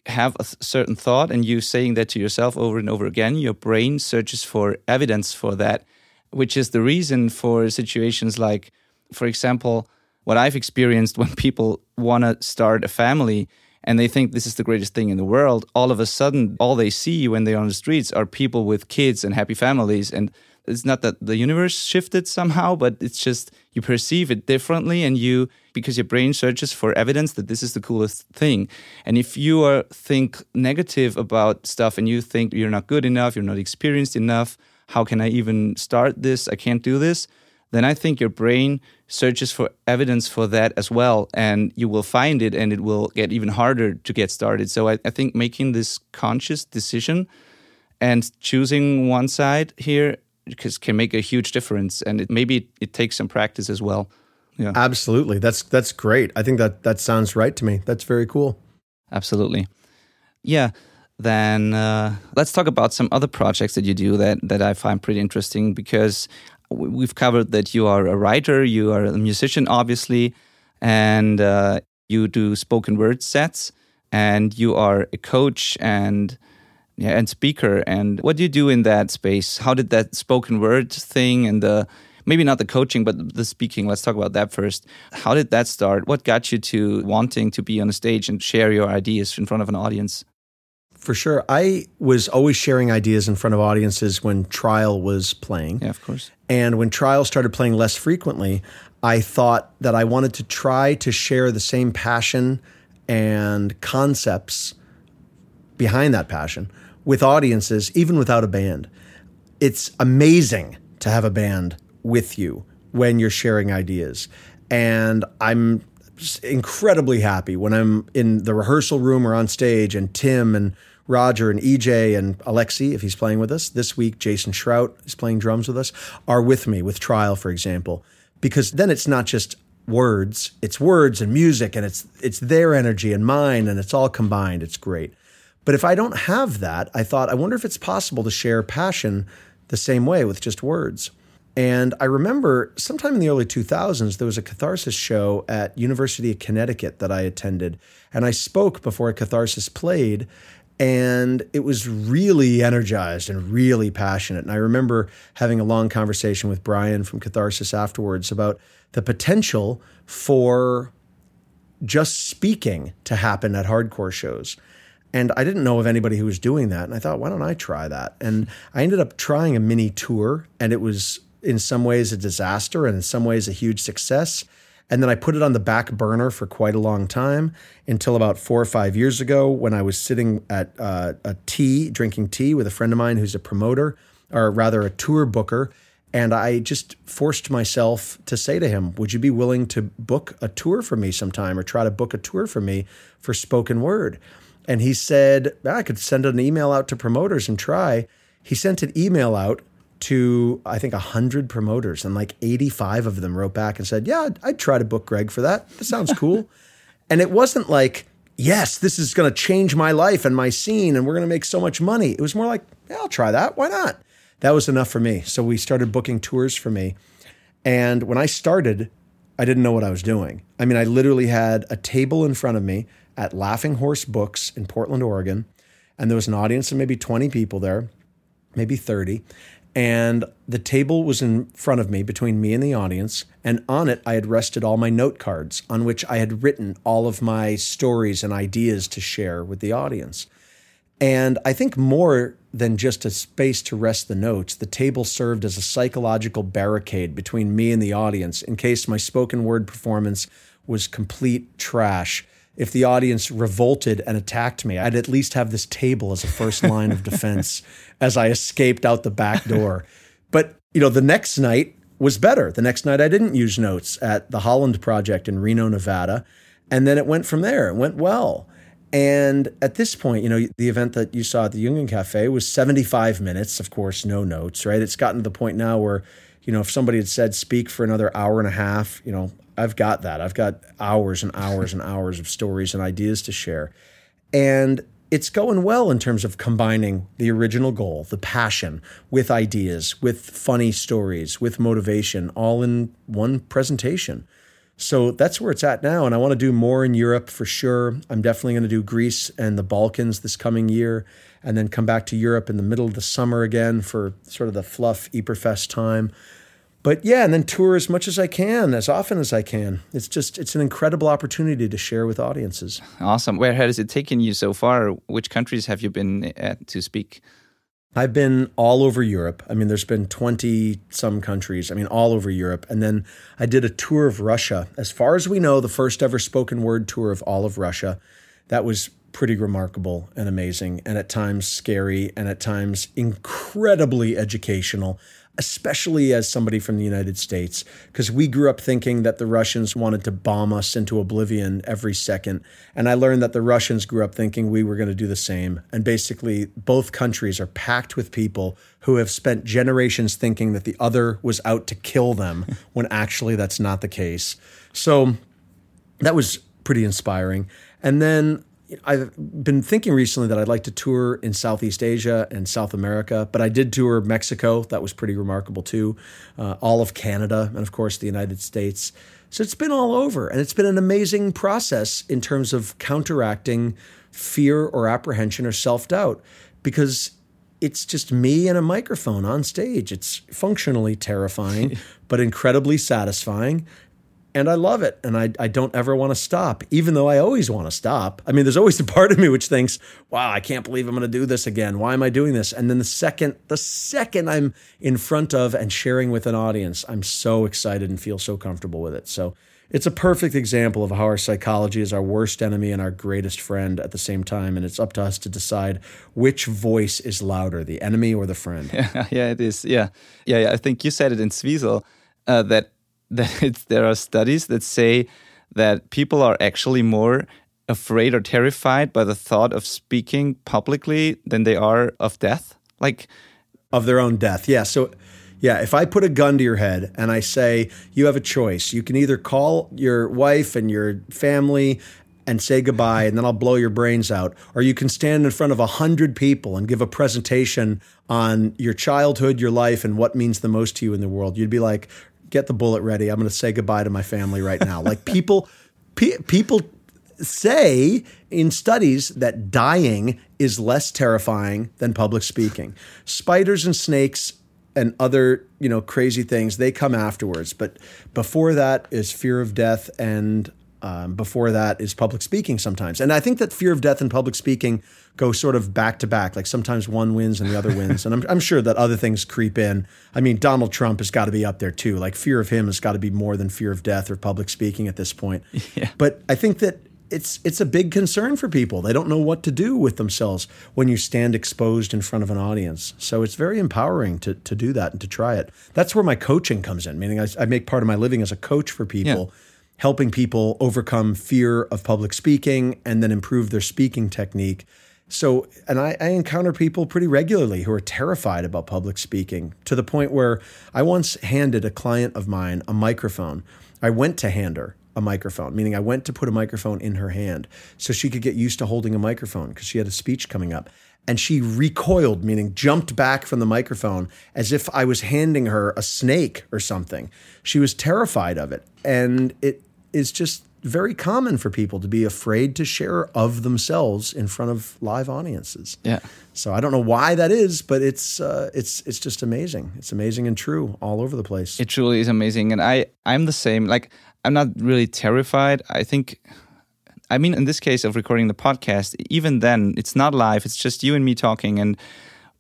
have a certain thought and you're saying that to yourself over and over again, your brain searches for evidence for that, which is the reason for situations like, for example, what I've experienced when people want to start a family and they think this is the greatest thing in the world, all of a sudden, all they see when they're on the streets are people with kids and happy families. And it's not that the universe shifted somehow, but it's just you perceive it differently and you, because your brain searches for evidence that this is the coolest thing. And if you are think negative about stuff and you think you're not good enough, you're not experienced enough, how can I even start this? I can't do this then I think your brain searches for evidence for that as well. And you will find it and it will get even harder to get started. So I, I think making this conscious decision and choosing one side here because can make a huge difference. And it, maybe it, takes some practice as well. Yeah. Absolutely. That's that's great. I think that that sounds right to me. That's very cool. Absolutely. Yeah. Then uh, let's talk about some other projects that you do that that I find pretty interesting because we've covered that you are a writer, you are a musician, obviously, and uh, you do spoken word sets, and you are a coach and yeah, and speaker. And what do you do in that space? How did that spoken word thing and the maybe not the coaching, but the speaking. Let's talk about that first. How did that start? What got you to wanting to be on a stage and share your ideas in front of an audience? For sure. I was always sharing ideas in front of audiences when Trial was playing. Yeah, of course. And when Trial started playing less frequently, I thought that I wanted to try to share the same passion and concepts behind that passion with audiences, even without a band. It's amazing to have a band with you when you're sharing ideas. And I'm incredibly happy when I'm in the rehearsal room or on stage and Tim and Roger and EJ and Alexi, if he's playing with us this week, Jason Shrout is playing drums with us, are with me with Trial, for example, because then it's not just words, it's words and music, and it's it's their energy and mine, and it's all combined. It's great. But if I don't have that, I thought, I wonder if it's possible to share passion the same way with just words. And I remember sometime in the early 2000s, there was a catharsis show at University of Connecticut that I attended, and I spoke before a catharsis played, And it was really energized and really passionate. And I remember having a long conversation with Brian from Catharsis afterwards about the potential for just speaking to happen at hardcore shows. And I didn't know of anybody who was doing that. And I thought, why don't I try that? And I ended up trying a mini tour, and it was in some ways a disaster and in some ways a huge success. And then I put it on the back burner for quite a long time until about four or five years ago when I was sitting at uh, a tea, drinking tea with a friend of mine who's a promoter, or rather a tour booker. And I just forced myself to say to him, Would you be willing to book a tour for me sometime or try to book a tour for me for spoken word? And he said, ah, I could send an email out to promoters and try. He sent an email out to I think 100 promoters and like 85 of them wrote back and said, "Yeah, I'd, I'd try to book Greg for that. That sounds <laughs> cool." and it wasn't like, "Yes, this is going to change my life and my scene and we're going to make so much money." It was more like, "Yeah, I'll try that. Why not?" That was enough for me. So we started booking tours for me. And when I started, I didn't know what I was doing. I mean, I literally had a table in front of me at Laughing Horse Books in Portland, Oregon, and there was an audience of maybe 20 people there, maybe 30 and the table was in front of me between me and the audience. And on it i had rested all my note cards on which i had written all of my stories and ideas to share with the audience. And i think more than just a space to rest the notes the table served as a psychological barricade between me and the audience in case my spoken word performance was complete trash if the audience revolted and attacked me, I'd at least have this table as a first line of defense <laughs> as I escaped out the back door. But, you know, the next night was better. The next night I didn't use notes at the Holland Project in Reno, Nevada. And then it went from there. It went well. And at this point, you know, the event that you saw at the Union Cafe was 75 minutes, of course, no notes, right? It's gotten to the point now where, you know, if somebody had said speak for another hour and a half, you know, I've got that. I've got hours and hours and hours of stories and ideas to share. And it's going well in terms of combining the original goal, the passion, with ideas, with funny stories, with motivation, all in one presentation. So that's where it's at now. And I want to do more in Europe for sure. I'm definitely going to do Greece and the Balkans this coming year, and then come back to Europe in the middle of the summer again for sort of the fluff Ypres time but yeah, and then tour as much as I can, as often as I can. It's just it's an incredible opportunity to share with audiences. Awesome. Where has it taken you so far? Which countries have you been at to speak? I've been all over Europe. I mean, there's been 20 some countries. I mean, all over Europe. And then I did a tour of Russia. As far as we know, the first ever spoken word tour of all of Russia. That was pretty remarkable and amazing, and at times scary, and at times incredibly educational especially as somebody from the United States, because we grew up thinking that the Russians wanted to bomb us into oblivion every second. And I learned that the Russians grew up thinking we were going to do the same. And basically, both countries are packed with people who have spent generations thinking that the other was out to kill them, <laughs> when actually that's not the case. So that was pretty inspiring. And then I've been thinking recently that I'd like to tour in Southeast Asia and South America, but I did tour Mexico. That was pretty remarkable too. Uh, all of Canada, and of course the United States. So it's been all over, and it's been an amazing process in terms of counteracting fear or apprehension or self doubt because it's just me and a microphone on stage. It's functionally terrifying, <laughs> but incredibly satisfying and I love it. And I, I don't ever want to stop, even though I always want to stop. I mean, there's always a part of me which thinks, wow, I can't believe I'm going to do this again. Why am I doing this? And then the second, the second I'm in front of and sharing with an audience, I'm so excited and feel so comfortable with it. So it's a perfect example of how our psychology is our worst enemy and our greatest friend at the same time. And it's up to us to decide which voice is louder, the enemy or the friend. Yeah, <laughs> yeah it is. Yeah. Yeah, yeah. I think you said it in Zwiesel uh, that <laughs> that there are studies that say that people are actually more afraid or terrified by the thought of speaking publicly than they are of death like of their own death yeah so yeah if i put a gun to your head and i say you have a choice you can either call your wife and your family and say goodbye and then I'll blow your brains out. Or you can stand in front of a hundred people and give a presentation on your childhood, your life, and what means the most to you in the world. You'd be like, get the bullet ready. I'm going to say goodbye to my family right now. Like people, <laughs> pe- people say in studies that dying is less terrifying than public speaking. Spiders and snakes and other, you know, crazy things, they come afterwards. But before that is fear of death and um, before that is public speaking sometimes. And I think that fear of death and public speaking go sort of back to back. Like sometimes one wins and the other wins. And I'm, I'm sure that other things creep in. I mean, Donald Trump has got to be up there too. Like fear of him has got to be more than fear of death or public speaking at this point. <laughs> Yeah. But I think that it's it's a big concern for people. They don't know what to do with themselves when you stand exposed in front of an audience. So it's very empowering to to do that and to try it. That's where my coaching comes in. Meaning I, I make part of my living as a coach for people. Yeah helping people overcome fear of public speaking and then improve their speaking technique. So, and I, I, encounter people pretty regularly who are terrified about public speaking to the point where I once handed a client of mine a microphone. I went to hand her a microphone, meaning I went to put a microphone in her hand so she could get used to holding a microphone because she had a speech coming up. And she recoiled, meaning jumped back from the microphone as if I was handing her a snake or something. She was terrified of it. And it is just very common for people to be afraid to share of themselves in front of live audiences. Yeah. So I don't know why that is, but it's uh, it's it's just amazing. It's amazing and true all over the place. It truly is amazing, and I I'm the same. Like I'm not really terrified. I think. I mean, in this case of recording the podcast, even then, it's not live. It's just you and me talking, and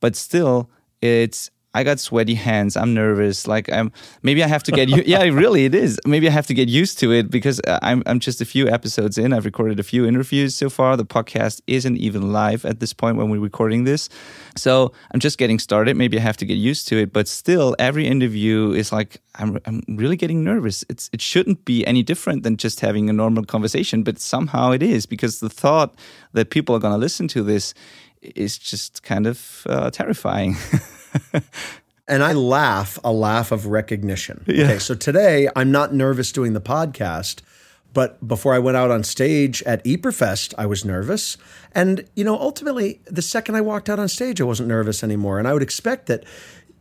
but still, it's I got sweaty hands. I'm nervous. Like I'm maybe I have to get you. yeah, really, it is. Maybe I have to get used to it because uh, I'm I'm just a few episodes in. I've recorded a few interviews so far. The podcast isn't even live at this point when we're recording this, so I'm just getting started. Maybe I have to get used to it. But still, every interview is like I'm I'm really getting nervous. It's it shouldn't be any different than just having a normal conversation, but somehow it is because the thought that people are going to listen to this is just kind of uh, terrifying. <laughs> and I laugh a laugh of recognition. Yeah. Okay, so today I'm not nervous doing the podcast, but before I went out on stage at Ieperfest, I was nervous. And you know, ultimately, the second I walked out on stage, I wasn't nervous anymore. And I would expect that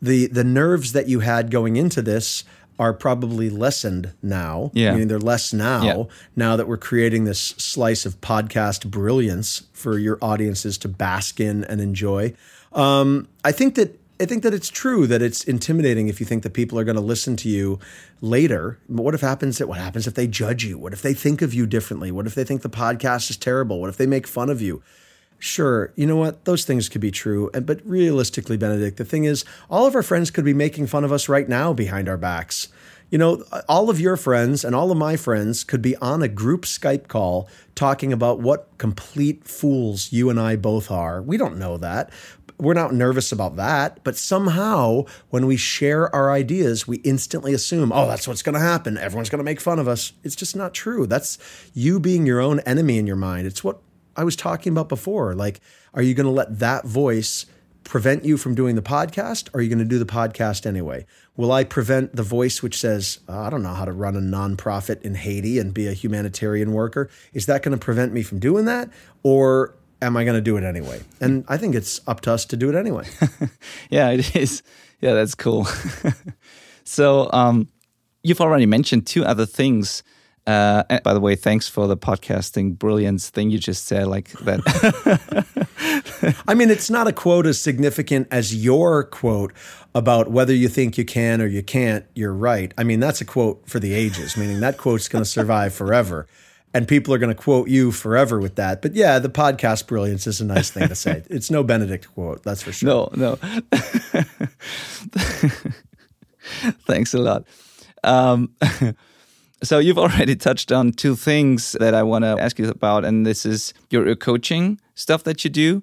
the the nerves that you had going into this are probably lessened now. Yeah. Meaning they're less now, yeah. now that we're creating this slice of podcast brilliance for your audiences to bask in and enjoy. Um, I think that I think that it's true that it's intimidating if you think that people are going to listen to you later. But what if happens what happens if they judge you? What if they think of you differently? What if they think the podcast is terrible? What if they make fun of you? Sure, you know what? Those things could be true. But realistically, Benedikt, the thing is, all of our friends could be making fun of us right now behind our backs. You know, all of your friends and all of my friends could be on a group Skype call talking about what complete fools you and I both are. We don't know that we're not nervous about that, but somehow when we share our ideas, we instantly assume, oh, that's what's going to happen. Everyone's going to make fun of us. It's just not true. That's you being your own enemy in your mind. It's what I was talking about before. Like, are you going to let that voice prevent you from doing the podcast? Or are you going to do the podcast anyway? Will I prevent the voice which says, oh, I don't know how to run a nonprofit in Haiti and be a humanitarian worker? Is that going to prevent me from doing that? Or am I going to do it anyway? And I think it's up to us to do it anyway. <laughs> yeah, it is. Yeah, that's cool. <laughs> so, um, you've already mentioned two other things. Uh, and by the way, thanks for the podcasting brilliance thing you just said, like that. <laughs> I mean, it's not a quote as significant as your quote about whether you think you can or you can't, you're right. I mean, that's a quote for the ages, meaning that quote's going to survive forever and people are going to quote you forever with that. But yeah, the podcast brilliance is a nice thing to say. <laughs> It's no Benedikt quote, that's for sure. No, no. <laughs> Thanks a lot. Um, <laughs> so you've already touched on two things that I want to ask you about, and this is your coaching stuff that you do.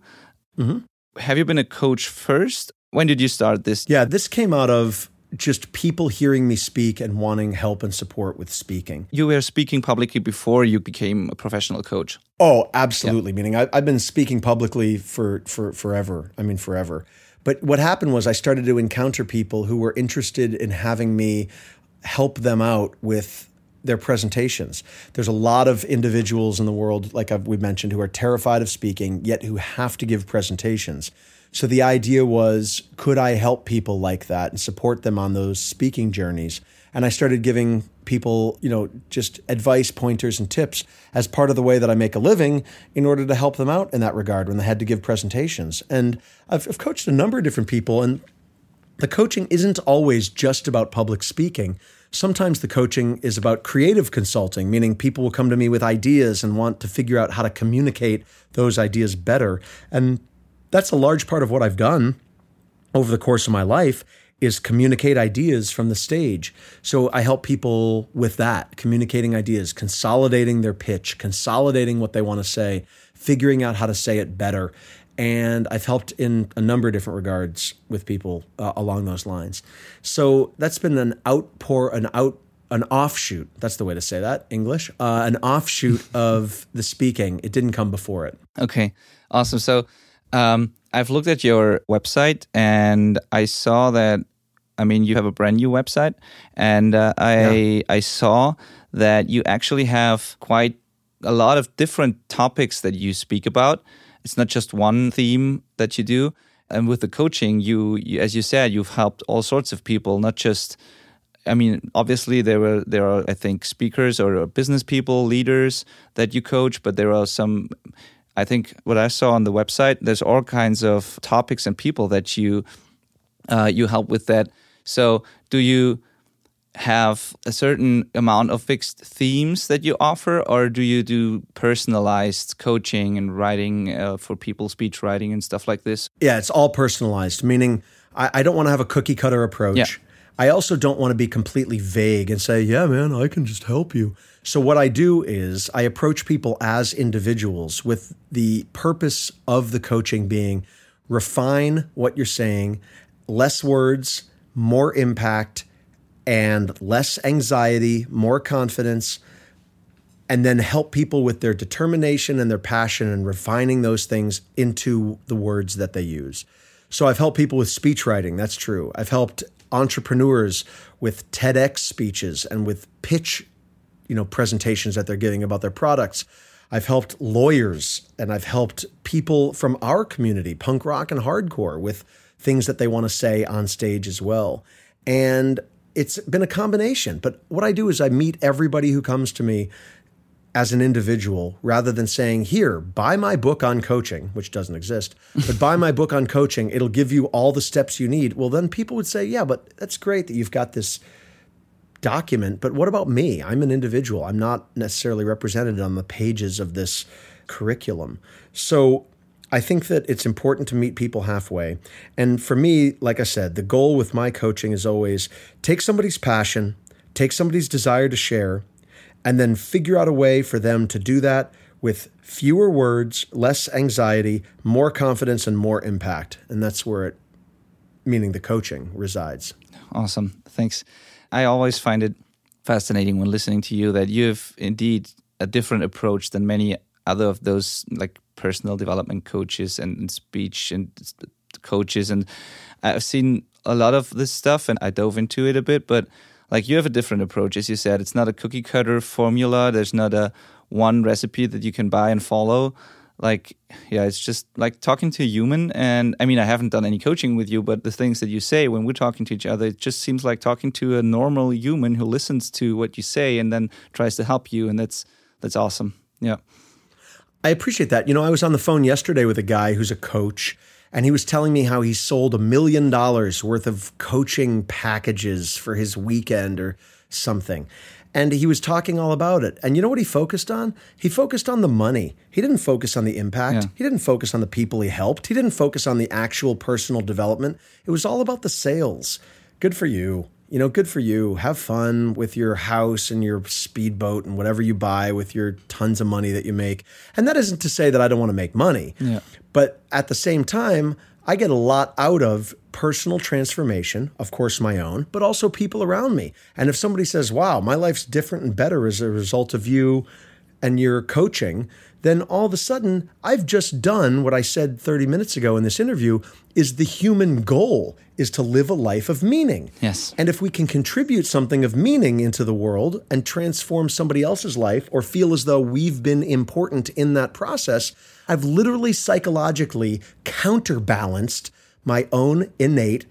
Mm-hmm. Have you been a coach first? When did you start this? Yeah, this came out of just people hearing me speak and wanting help and support with speaking. You were speaking publicly before you became a professional coach. Oh, absolutely. Yeah. Meaning I, have been speaking publicly for, for forever. I mean, forever. But what happened was I started to encounter people who were interested in having me help them out with their presentations. There's a lot of individuals in the world, like we mentioned, who are terrified of speaking, yet who have to give presentations. So the idea was could I help people like that and support them on those speaking journeys? And I started giving people, you know, just advice, pointers, and tips as part of the way that I make a living in order to help them out in that regard when they had to give presentations. And I've, I've coached a number of different people, and the coaching isn't always just about public speaking. Sometimes the coaching is about creative consulting, meaning people will come to me with ideas and want to figure out how to communicate those ideas better. And that's a large part of what I've done over the course of my life is communicate ideas from the stage. So I help people with that, communicating ideas, consolidating their pitch, consolidating what they want to say, figuring out how to say it better. And I've helped in a number of different regards with people uh, along those lines. So that's been an outpour, an out, an offshoot. That's the way to say that English. Uh, an offshoot of the speaking. It didn't come before it. Okay, awesome. So um, I've looked at your website and I saw that I mean, you have a brand new website, and uh, I yeah. I saw that you actually have quite a lot of different topics that you speak about. It's not just one theme that you do. And with the coaching, you, you as you said, you've helped all sorts of people, not just. I mean, obviously there were there are I think speakers or business people, leaders that you coach, but there are some. I think what I saw on the website, there's all kinds of topics and people that you uh, you help with that. So, do you have a certain amount of fixed themes that you offer, or do you do personalized coaching and writing uh, for people, speech writing and stuff like this? Yeah, it's all personalized, meaning I, I don't want to have a cookie cutter approach. Yeah. I also don't want to be completely vague and say, yeah, man, I can just help you. So, what I do is I approach people as individuals with the purpose of the coaching being refine what you're saying, less words, more impact and less anxiety, more confidence, and then help people with their determination and their passion and refining those things into the words that they use. So I've helped people with speech writing, that's true. I've helped entrepreneurs with TEDx speeches and with pitch, you know, presentations that they're giving about their products. I've helped lawyers and I've helped people from our community, punk rock and hardcore, with things that they want to say on stage as well. And it's been a combination. But what I do is I meet everybody who comes to me as an individual rather than saying, Here, buy my book on coaching, which doesn't exist, but buy my book on coaching. It'll give you all the steps you need. Well, then people would say, Yeah, but that's great that you've got this document. But what about me? I'm an individual. I'm not necessarily represented on the pages of this curriculum. So I think that it's important to meet people halfway. And for me, like I said, the goal with my coaching is always take somebody's passion, take somebody's desire to share, and then figure out a way for them to do that with fewer words, less anxiety, more confidence, and more impact. And that's where it, meaning the coaching, resides. Awesome. Thanks. I always find it fascinating when listening to you that you have indeed a different approach than many other of those like personal development coaches and, speech and coaches and I've seen a lot of this stuff and I dove into it a bit but like you have a different approach. As you said it's not a cookie cutter formula. There's not a one recipe that you can buy and follow. Like yeah it's just like talking to a human. And i mean i haven't done any coaching with you but the things that you say when we're talking to each other it just seems like talking to a normal human who listens to what you say and then tries to help you. And that's that's awesome. Yeah. I appreciate that. You know, I was on the phone yesterday with a guy who's a coach, and he was telling me how he sold a million dollars worth of coaching packages for his weekend or something. And he was talking all about it. And you know what he focused on? He focused on the money. He didn't focus on the impact. Yeah. He didn't focus on the people he helped. He didn't focus on the actual personal development. It was all about the sales. Good for you you know, good for you. Have fun with your house and your speedboat and whatever you buy with your tons of money that you make. And that isn't to say that I don't want to make money. Yeah. But at the same time, I get a lot out of personal transformation, of course, my own, but also people around me. And if somebody says, wow, my life's different and better as a result of you and your coaching, then all of a sudden I've just done what I said 30 minutes ago in this interview is the human goal is to live a life of meaning. Yes. And if we can contribute something of meaning into the world and transform somebody else's life or feel as though we've been important in that process, I've literally psychologically counterbalanced my own innate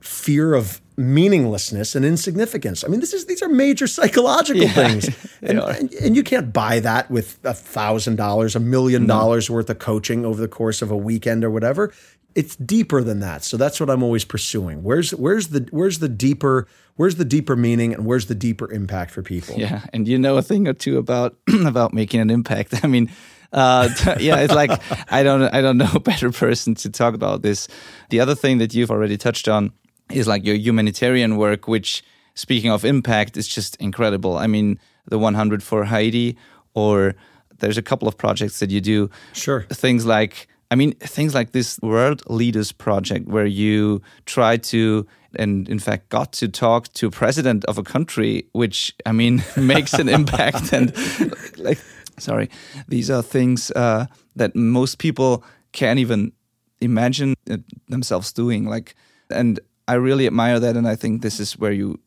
fear of meaninglessness and insignificance. I mean, this is these are major psychological <laughs> yeah, things, and, and, and, you can't buy that with a thousand dollars, a million dollars worth of coaching over the course of a weekend or whatever. It's deeper than that. So that's what I'm always pursuing. Where's where's the where's the deeper where's the deeper meaning and where's the deeper impact for people? Yeah, and you know a thing or two about <clears throat> about making an impact. <laughs> I mean. Uh, <laughs> yeah, it's like I don't I don't know a better person to talk about this. The other thing that you've already touched on is like your humanitarian work, which, speaking of impact, is just incredible. I mean, the 100 for Haiti, or there's a couple of projects that you do. Sure. Things like, I mean, things like this World Leaders Project, where you try to and in fact got to talk to a president of a country which i mean <laughs> makes an impact and like sorry these are things uh, that most people can't even imagine themselves doing like and I really admire that, and I think this is where you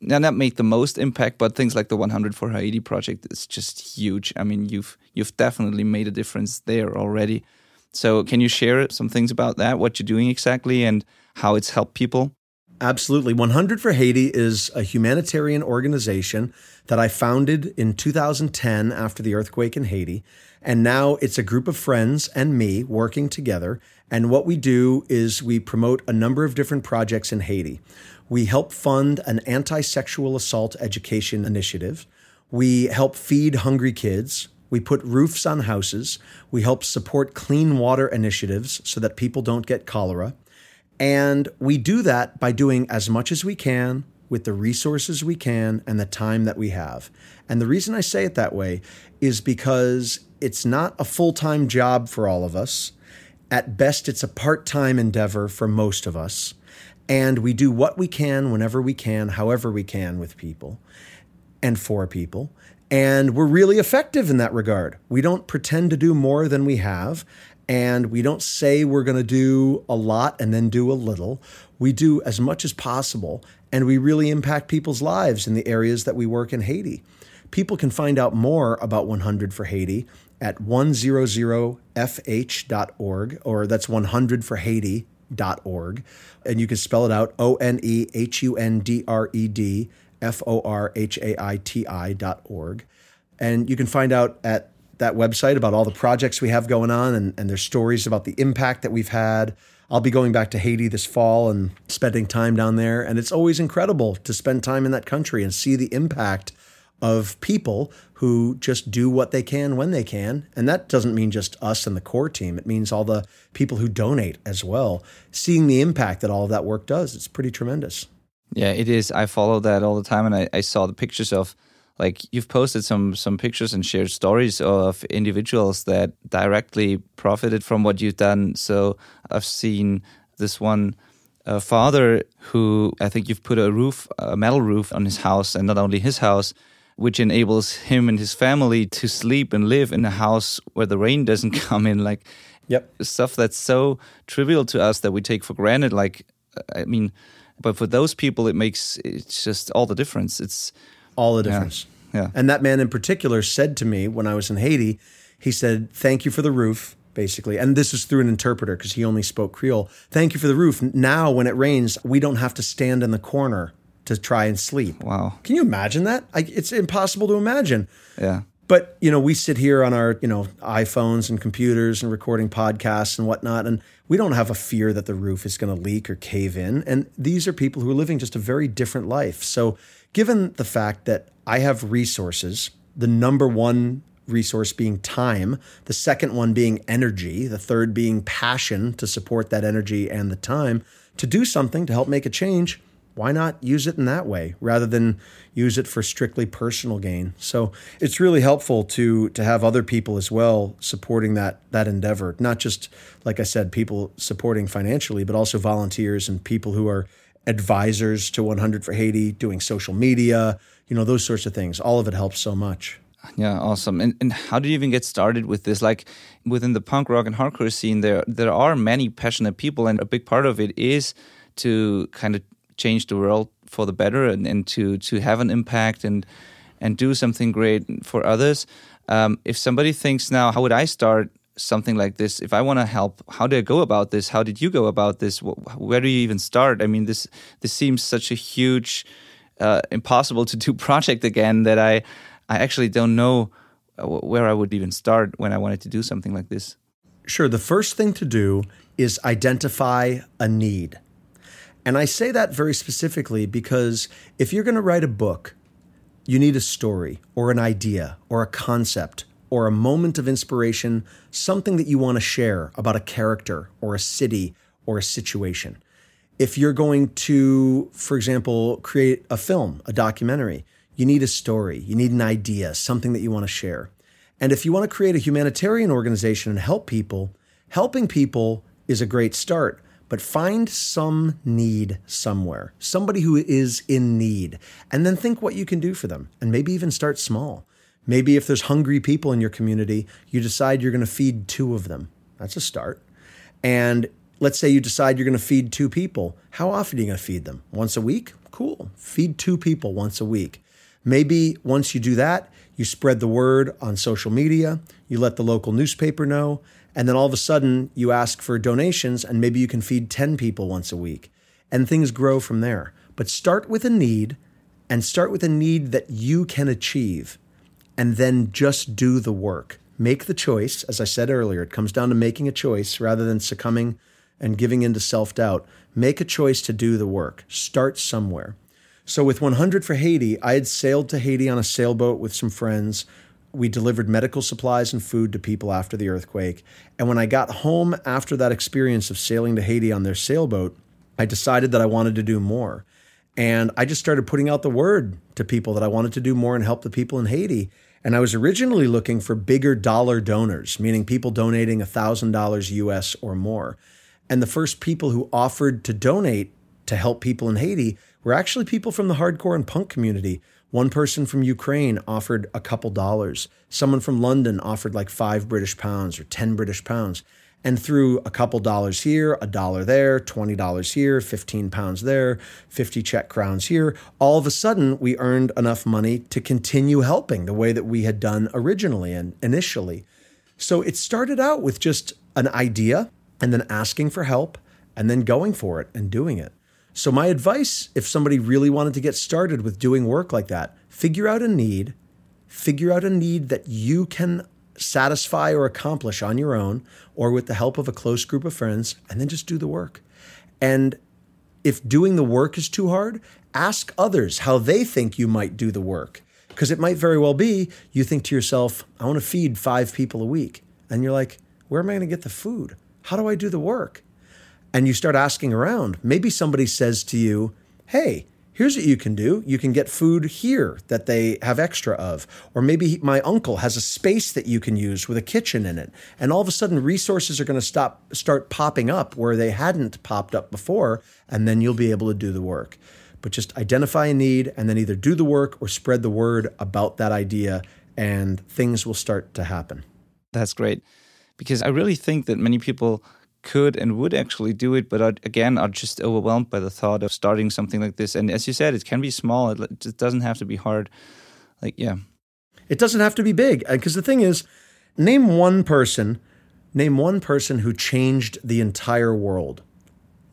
now not make the most impact, but things like the 100 for Haiti project is just huge. I mean, you've you've definitely made a difference there already. So, can you share some things about that? What you're doing exactly, and how it's helped people? Absolutely. 100 for Haiti is a humanitarian organization that I founded in 2010 after the earthquake in Haiti. And now it's a group of friends and me working together and what we do is we promote a number of different projects in Haiti. We help fund an anti sexual assault education initiative. We help feed hungry kids. We put roofs on houses. We help support clean water initiatives so that people don't get cholera. And we do that by doing as much as we can with the resources we can and the time that we have. And the reason I say it that way is because it's not a full time job for all of us. At best, it's a part time endeavor for most of us. And we do what we can whenever we can, however we can with people and for people. And we're really effective in that regard. We don't pretend to do more than we have. And we don't say we're going to do a lot and then do a little. We do as much as possible. And we really impact people's lives in the areas that we work in Haiti. People can find out more about 100 for Haiti at 100fh.org, or that's 100 for Haiti.org. And you can spell it out O N E H U N D R E D F O R H A I T I dot org. And you can find out at that website about all the projects we have going on and, and there's stories about the impact that we've had. I'll be going back to Haiti this fall and spending time down there. And it's always incredible to spend time in that country and see the impact of people who just do what they can when they can. And that doesn't mean just us and the core team, it means all the people who donate as well. Seeing the impact that all of that work does, it's pretty tremendous. Yeah, it is. I follow that all the time and I, I saw the pictures of like you've posted some some pictures and shared stories of individuals that directly profited from what you've done. So I've seen this one a father who I think you've put a roof, a metal roof on his house, and not only his house, which enables him and his family to sleep and live in a house where the rain doesn't <laughs> come in. Like, yep. stuff that's so trivial to us that we take for granted. Like, I mean, but for those people, it makes it's just all the difference. It's all the difference. Yeah. yeah. And that man in particular said to me when I was in Haiti, he said, "Thank you for the roof." Basically, and this is through an interpreter because he only spoke Creole. Thank you for the roof. Now, when it rains, we don't have to stand in the corner to try and sleep. Wow. Can you imagine that? I, it's impossible to imagine. Yeah. But, you know, we sit here on our, you know, iPhones and computers and recording podcasts and whatnot, and we don't have a fear that the roof is going to leak or cave in. And these are people who are living just a very different life. So, given the fact that I have resources, the number one resource being time, the second one being energy, the third being passion to support that energy and the time to do something to help make a change, why not use it in that way rather than use it for strictly personal gain? So it's really helpful to to have other people as well supporting that that endeavor. Not just like I said, people supporting financially, but also volunteers and people who are advisors to 100 for Haiti, doing social media, you know, those sorts of things. All of it helps so much. Yeah, awesome. And and how did you even get started with this? Like within the punk rock and hardcore scene, there there are many passionate people, and a big part of it is to kind of change the world for the better and, and to to have an impact and and do something great for others. Um, if somebody thinks now, how would I start something like this, if I want to help, how do I go about this? How did you go about this? Where do you even start? I mean, this this seems such a huge, uh, impossible to do <laughs> project again that I I actually don't know uh, where I would even start when I wanted to do something like this. Sure. The first thing to do is identify a need. And I say that very specifically because if you're going to write a book, you need a story or an idea or a concept or a moment of inspiration, something that you want to share about a character or a city or a situation. If you're going to, for example, create a film, a documentary, you need a story, you need an idea, something that you want to share. And if you want to create a humanitarian organization and help people, helping people is a great start, but find some need somewhere, somebody who is in need, and then think what you can do for them, and maybe even start small. Maybe if there's hungry people in your community, you decide you're going to feed two of them. That's a start. And let's say you decide you're going to feed two people. How often are you going to feed them? Once a week? Cool. Feed two people once a week. Maybe once you do that, you spread the word on social media, you let the local newspaper know, and then all of a sudden you ask for donations and maybe you can feed 10 people once a week. And things grow from there. But start with a need and start with a need that you can achieve and then just do the work. Make the choice. As I said earlier, it comes down to making a choice rather than succumbing and giving into self doubt. Make a choice to do the work. Start somewhere. So, with 100 for Haiti, I had sailed to Haiti on a sailboat with some friends. We delivered medical supplies and food to people after the earthquake. And when I got home after that experience of sailing to Haiti on their sailboat, I decided that I wanted to do more. And I just started putting out the word to people that I wanted to do more and help the people in Haiti. And I was originally looking for bigger dollar donors, meaning people donating $1,000 US or more. And the first people who offered to donate to help people in Haiti were actually people from the hardcore and punk community. One person from Ukraine offered a couple dollars. Someone from London offered like five British pounds or 10 British pounds. And through a couple dollars here, a dollar there, $20 here, 15 pounds there, 50 Czech crowns here, all of a sudden we earned enough money to continue helping the way that we had done originally and initially. So it started out with just an idea and then asking for help and then going for it and doing it. So, my advice if somebody really wanted to get started with doing work like that, figure out a need, figure out a need that you can satisfy or accomplish on your own or with the help of a close group of friends, and then just do the work. And if doing the work is too hard, ask others how they think you might do the work. Because it might very well be you think to yourself, I want to feed five people a week. And you're like, where am I going to get the food? How do I do the work? And you start asking around. Maybe somebody says to you, hey, here's what you can do. You can get food here that they have extra of. Or maybe my uncle has a space that you can use with a kitchen in it and all of a sudden resources are going to stop start popping up where they hadn't popped up before and then you'll be able to do the work. But just identify a need and then either do the work or spread the word about that idea and things will start to happen. That's great because i really think that many people could and would actually do it, but are, again are just overwhelmed by the thought of starting something like this. And as you said, it can be small. It just doesn't have to be hard. Like yeah, it doesn't have to be big. Because the thing is, name one person, name one person who changed the entire world.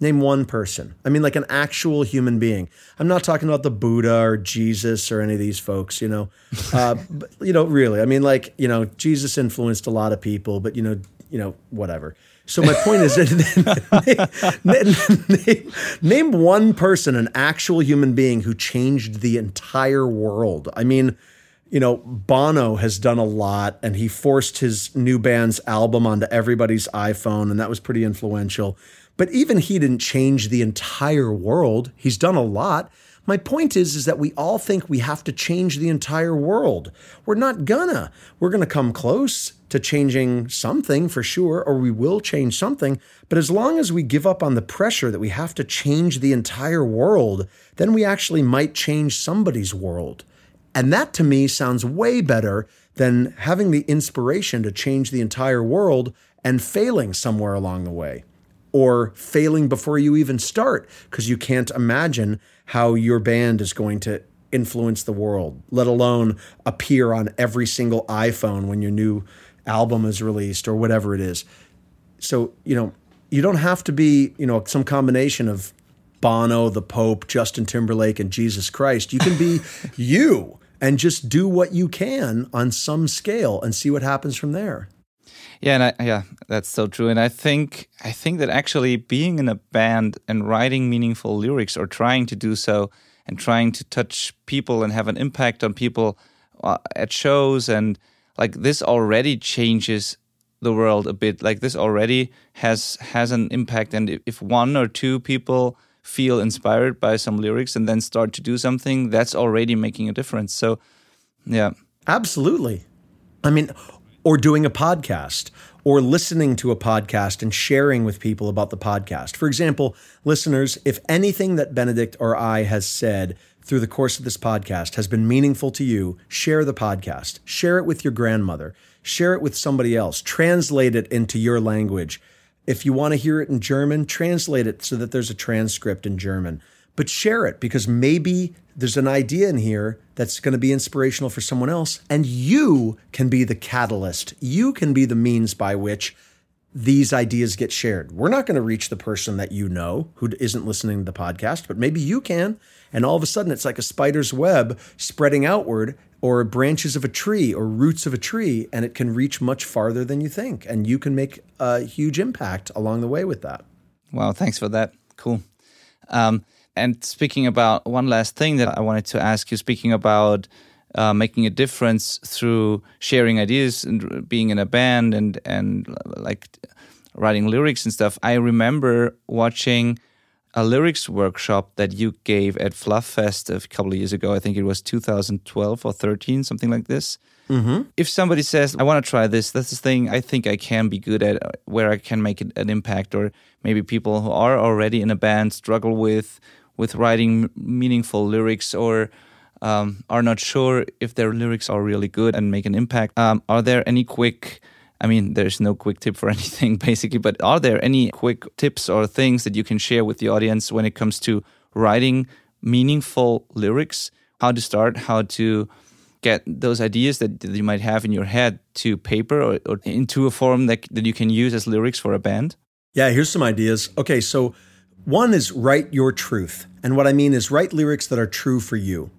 Name one person. I mean, like an actual human being. I'm not talking about the Buddha or Jesus or any of these folks, you know. Uh, <laughs> but, you know, really. I mean, like, you know, Jesus influenced a lot of people, but, you know, you know, whatever. So my point is, <laughs> name, name, name one person, an actual human being who changed the entire world. I mean, you know, Bono has done a lot, and he forced his new band's album onto everybody's iPhone, and that was pretty influential. But even he didn't change the entire world. He's done a lot. My point is, is that we all think we have to change the entire world. We're not gonna. We're gonna come close to changing something for sure, or we will change something. But as long as we give up on the pressure that we have to change the entire world, then we actually might change somebody's world. And that to me sounds way better than having the inspiration to change the entire world and failing somewhere along the way or failing before you even start because you can't imagine how your band is going to influence the world, let alone appear on every single iPhone when your new album is released or whatever it is. So, you know, you don't have to be, you know, some combination of Bono, the Pope, Justin Timberlake, and Jesus Christ. You can be <laughs> you and just do what you can on some scale and see what happens from there. Yeah, and I, yeah, that's so true. And I think I think that actually being in a band and writing meaningful lyrics or trying to do so and trying to touch people and have an impact on people uh, at shows and like this already changes the world a bit. Like this already has has an impact. And if one or two people feel inspired by some lyrics and then start to do something, that's already making a difference. So, yeah. Absolutely. I mean, or doing a podcast or listening to a podcast and sharing with people about the podcast. For example, listeners, if anything that Benedikt or I has said through the course of this podcast has been meaningful to you, share the podcast. Share it with your grandmother. Share it with somebody else. Translate it into your language. If you want to hear it in German, translate it so that there's a transcript in German. But share it because maybe there's an idea in here that's going to be inspirational for someone else, and you can be the catalyst. You can be the means by which these ideas get shared. We're not going to reach the person that you know who isn't listening to the podcast, but maybe you can. And all of a sudden, it's like a spider's web spreading outward, or branches of a tree, or roots of a tree, and it can reach much farther than you think. And you can make a huge impact along the way with that. Wow, thanks for that. Cool. Um, and speaking about one last thing that I wanted to ask you, speaking about uh, making a difference through sharing ideas and being in a band and and like writing lyrics and stuff. I remember watching a lyrics workshop that you gave at Fluff Fest a couple of years ago. I think it was 2012 or 13, something like this. Mm-hmm. If somebody says, I want to try this, that's the thing I think I can be good at, uh, where I can make an impact, or maybe people who are already in a band struggle with with writing meaningful lyrics or um, are not sure if their lyrics are really good and make an impact. Um, are there any quick I mean, there's no quick tip for <laughs> anything basically, but are there any quick tips or things that you can share with the audience when it comes to writing meaningful lyrics? How to start, how to get those ideas that, that you might have in your head to paper or, or into a form that, that you can use as lyrics for a band? Yeah, here's some ideas. Okay, so one is write your truth. And what I mean is write lyrics that are true for you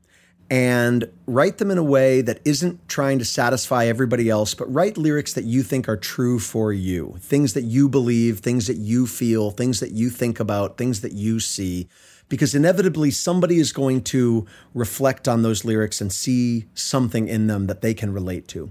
and write them in a way that isn't trying to satisfy everybody else, but write lyrics that you think are true for you. Things that you believe, things that you feel, things that you think about, things that you see. Because inevitably somebody is going to reflect on those lyrics and see something in them that they can relate to.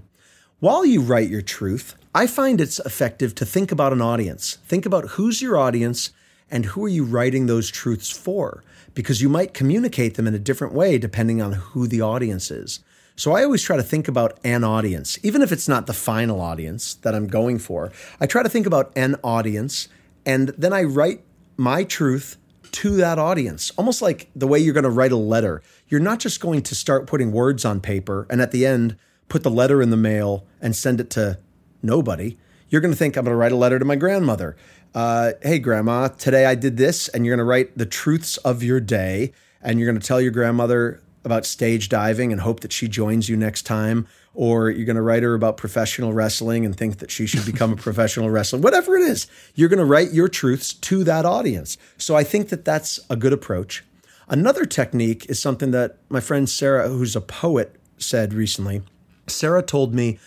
While you write your truth, I find it's effective to think about an audience. Think about who's your audience and who are you writing those truths for? Because you might communicate them in a different way depending on who the audience is. So I always try to think about an audience, even if it's not the final audience that I'm going for. I try to think about an audience and then I write my truth to that audience, almost like the way you're going to write a letter. You're not just going to start putting words on paper and at the end put the letter in the mail and send it to nobody. You're going to think, I'm going to write a letter to my grandmother uh, hey, grandma, today I did this, and you're going to write the truths of your day, and you're going to tell your grandmother about stage diving and hope that she joins you next time. Or you're going to write her about professional wrestling and think that she should become a <laughs> professional wrestler. Whatever it is, you're going to write your truths to that audience. So I think that that's a good approach. Another technique is something that my friend Sarah, who's a poet, said recently. Sarah told me,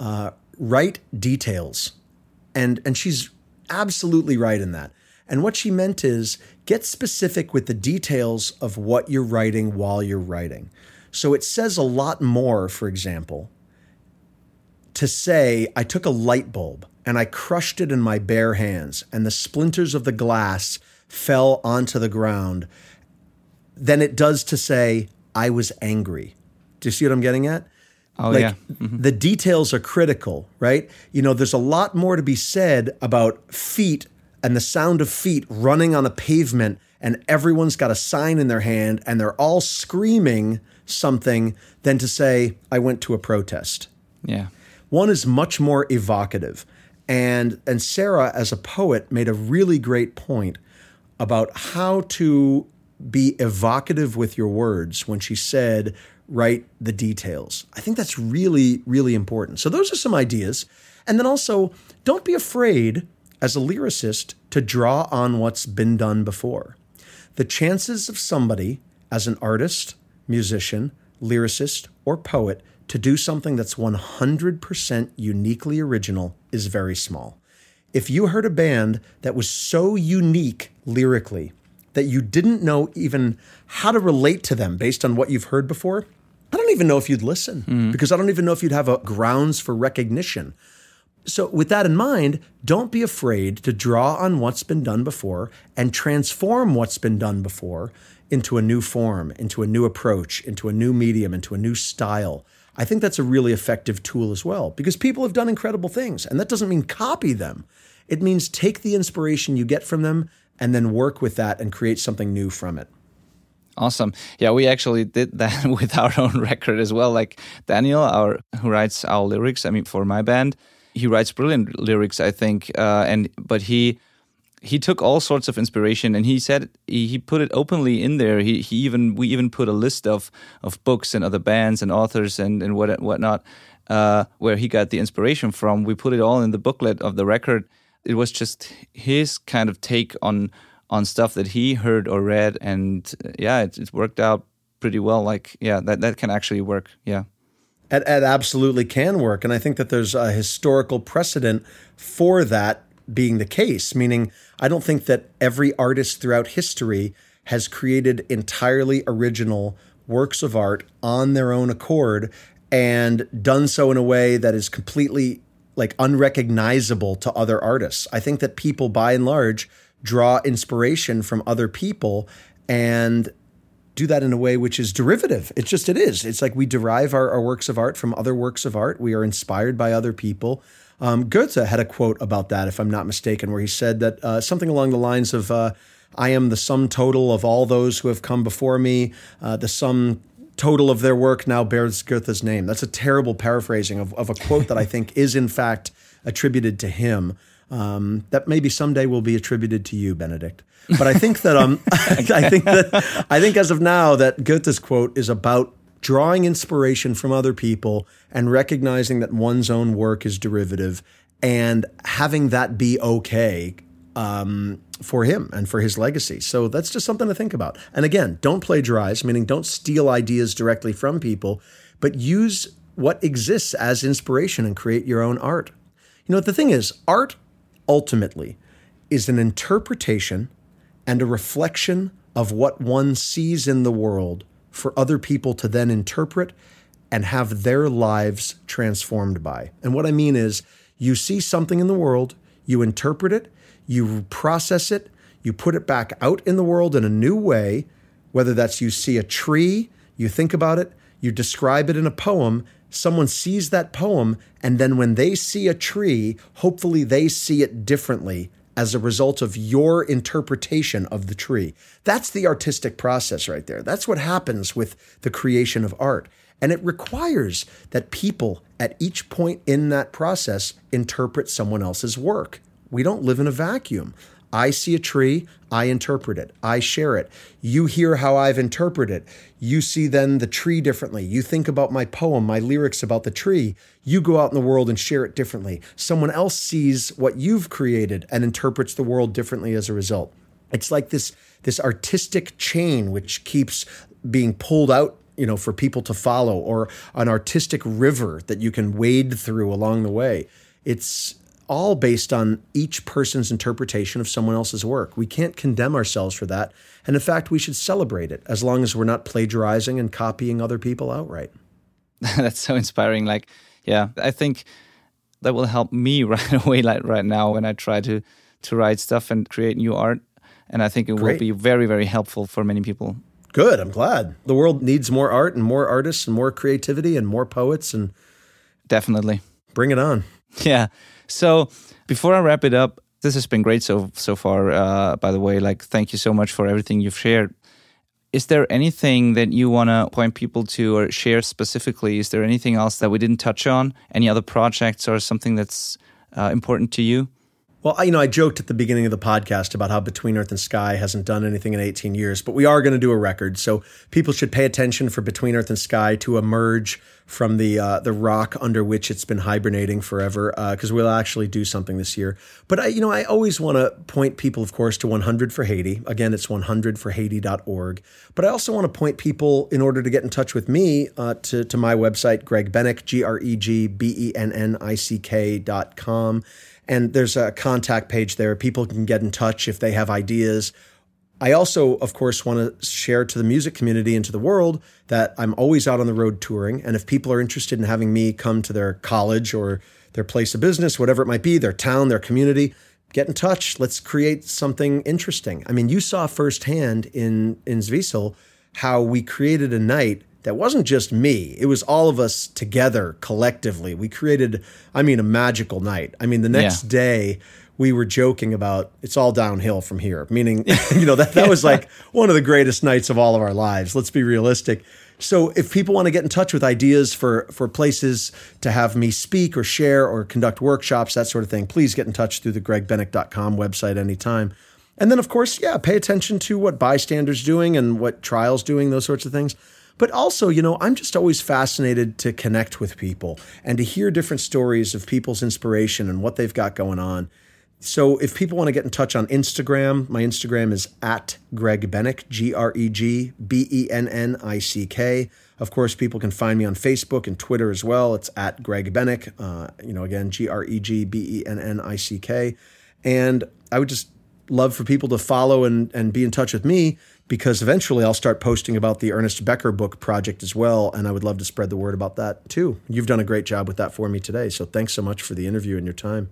uh, write details. And, and she's absolutely right in that. And what she meant is get specific with the details of what you're writing while you're writing. So it says a lot more, for example, to say, I took a light bulb and I crushed it in my bare hands, and the splinters of the glass fell onto the ground, than it does to say, I was angry. Do you see what I'm getting at? Oh, like, yeah. Mm-hmm. The details are critical, right? You know, there's a lot more to be said about feet and the sound of feet running on a pavement, and everyone's got a sign in their hand and they're all screaming something than to say, I went to a protest. Yeah. One is much more evocative. And, and Sarah, as a poet, made a really great point about how to be evocative with your words when she said, write the details. I think that's really, really important. So, those are some ideas. And then also, don't be afraid as a lyricist to draw on what's been done before. The chances of somebody, as an artist, musician, lyricist, or poet, to do something that's 100% uniquely original is very small. If you heard a band that was so unique lyrically that you didn't know even how to relate to them based on what you've heard before, I don't even know if you'd listen mm. because I don't even know if you'd have a grounds for recognition. So, with that in mind, don't be afraid to draw on what's been done before and transform what's been done before into a new form, into a new approach, into a new medium, into a new style. I think that's a really effective tool as well because people have done incredible things. And that doesn't mean copy them, it means take the inspiration you get from them and then work with that and create something new from it. Awesome. Yeah, we actually did <laughs> that with our own record as well. Like Daniel, our who writes our lyrics. I mean, for my band, he writes brilliant lyrics, I think. Uh, and but he he took all sorts of inspiration and he said he, he put it openly in there. He he even we even put a list of of books and other bands and authors and and what whatnot uh, where he got the inspiration from. We put it all in the booklet of the record. It was just his kind of take on on stuff that he heard or read, and uh, yeah, it, it worked out pretty well. Like yeah, that that can actually work. Yeah it, it absolutely can work. And I think that there's a historical precedent for that being the case, meaning I don't think that every artist throughout history has created entirely original works of art on their own accord and done so in a way that is completely like unrecognizable to other artists. I think that people by and large draw inspiration from other people and do that in a way which is derivative. It's just, it is. It's like we derive our, our works of art from other works of art. We are inspired by other people. Um, Goethe had a quote about that, if I'm not mistaken, where he said that uh, something along the lines of, uh, I am the sum total of all those who have come before me. Uh, the sum total of their work now bears Goethe's name. That's a terrible paraphrasing of, of a quote that I think is, in fact, attributed to him. Um, that maybe someday will be attributed to you, Benedikt. But I think that um, <laughs> I think that I think as of now that Goethe's quote is about drawing inspiration from other people and recognizing that one's own work is derivative and having that be okay um, for him and for his legacy. So that's just something to think about. And again, don't plagiarize, meaning don't steal ideas directly from people, but use what exists as inspiration and create your own art. You know, the thing is, art ultimately is an interpretation and a reflection of what one sees in the world for other people to then interpret and have their lives transformed by. And what I mean is, you see something in the world, you interpret it, you process it, you put it back out in the world in a new way, whether that's you see a tree, you think about it, you describe it in a poem, someone sees that poem, and then when they see a tree, hopefully they see it differently as a result of your interpretation of the tree. That's the artistic process right there. That's what happens with the creation of art. And it requires that people at each point in that process interpret someone else's work. We don't live in a vacuum. I see a tree, I interpret it, I share it. You hear how I've interpreted it. You see then the tree differently. You think about my poem, my lyrics about the tree. You go out in the world and share it differently. Someone else sees what you've created and interprets the world differently as a result. It's like this this artistic chain which keeps being pulled out you know for people to follow or an artistic river that you can wade through along the way it's all based on each person's interpretation of someone else's work. We can't condemn ourselves for that. And in fact, we should celebrate it as long as we're not plagiarizing and copying other people outright. <laughs> That's so inspiring. Like, yeah, I think that will help me <laughs> right away, like right now, when I try to to write stuff and create new art. And I think it Great. will be very, very helpful for many people. Good. I'm glad. The world needs more art and more artists and more creativity and more poets and definitely bring it on. <laughs> Yeah. So before I wrap it up, this has been great so so far. Uh, by the way, like thank you so much for everything you've shared. Is there anything that you want to point people to or share specifically? Is there anything else that we didn't touch on? Any other projects or something that's uh, important to you? Well, you know, I joked at the beginning of the podcast about how Between Earth and Sky hasn't done anything in 18 years, but we are going to do a record. So people should pay attention for Between Earth and Sky to emerge from the uh, the rock under which it's been hibernating forever, because uh, we'll actually do something this year. But I, you know, I always want to point people, of course, to 100 for Haiti. Again, it's 100forhaiti.org. But I also want to point people, in order to get in touch with me, uh, to to my website, Greg Bennick, G R E G B E N N I C K dot com. And there's a contact page there. People can get in touch if they have ideas. I also, of course, want to share to the music community and to the world that I'm always out on the road touring. And if people are interested in having me come to their college or their place of business, whatever it might be, their town, their community, get in touch. Let's create something interesting. I mean, you saw firsthand in in Zwiesel how we created a night that wasn't just me. It was all of us together collectively. We created, I mean, a magical night. I mean, the next yeah. day we were joking about it's all downhill from here, meaning, <laughs> <laughs> you know, that, that was like one of the greatest nights of all of our lives. Let's be realistic. So if people want to get in touch with ideas for for places to have me speak or share or conduct workshops, that sort of thing, please get in touch through the gregbennick.com website anytime. And then of course, yeah, pay attention to what Bystander's doing and what Trial's doing, those sorts of things. But also, you know, I'm just always fascinated to connect with people and to hear different stories of people's inspiration and what they've got going on. So if people want to get in touch on Instagram, my Instagram is at Greg Bennick, G R E G B E N N I C K. Of course, people can find me on Facebook and Twitter as well. It's at Greg Bennick. Uh, you know, again, G R E G B E N N I C K. And I would just love for people to follow and, and be in touch with me because eventually I'll start posting about the Ernest Becker book project as well. And I would love to spread the word about that too. You've done a great job with that for me today. So thanks so much for the interview and your time.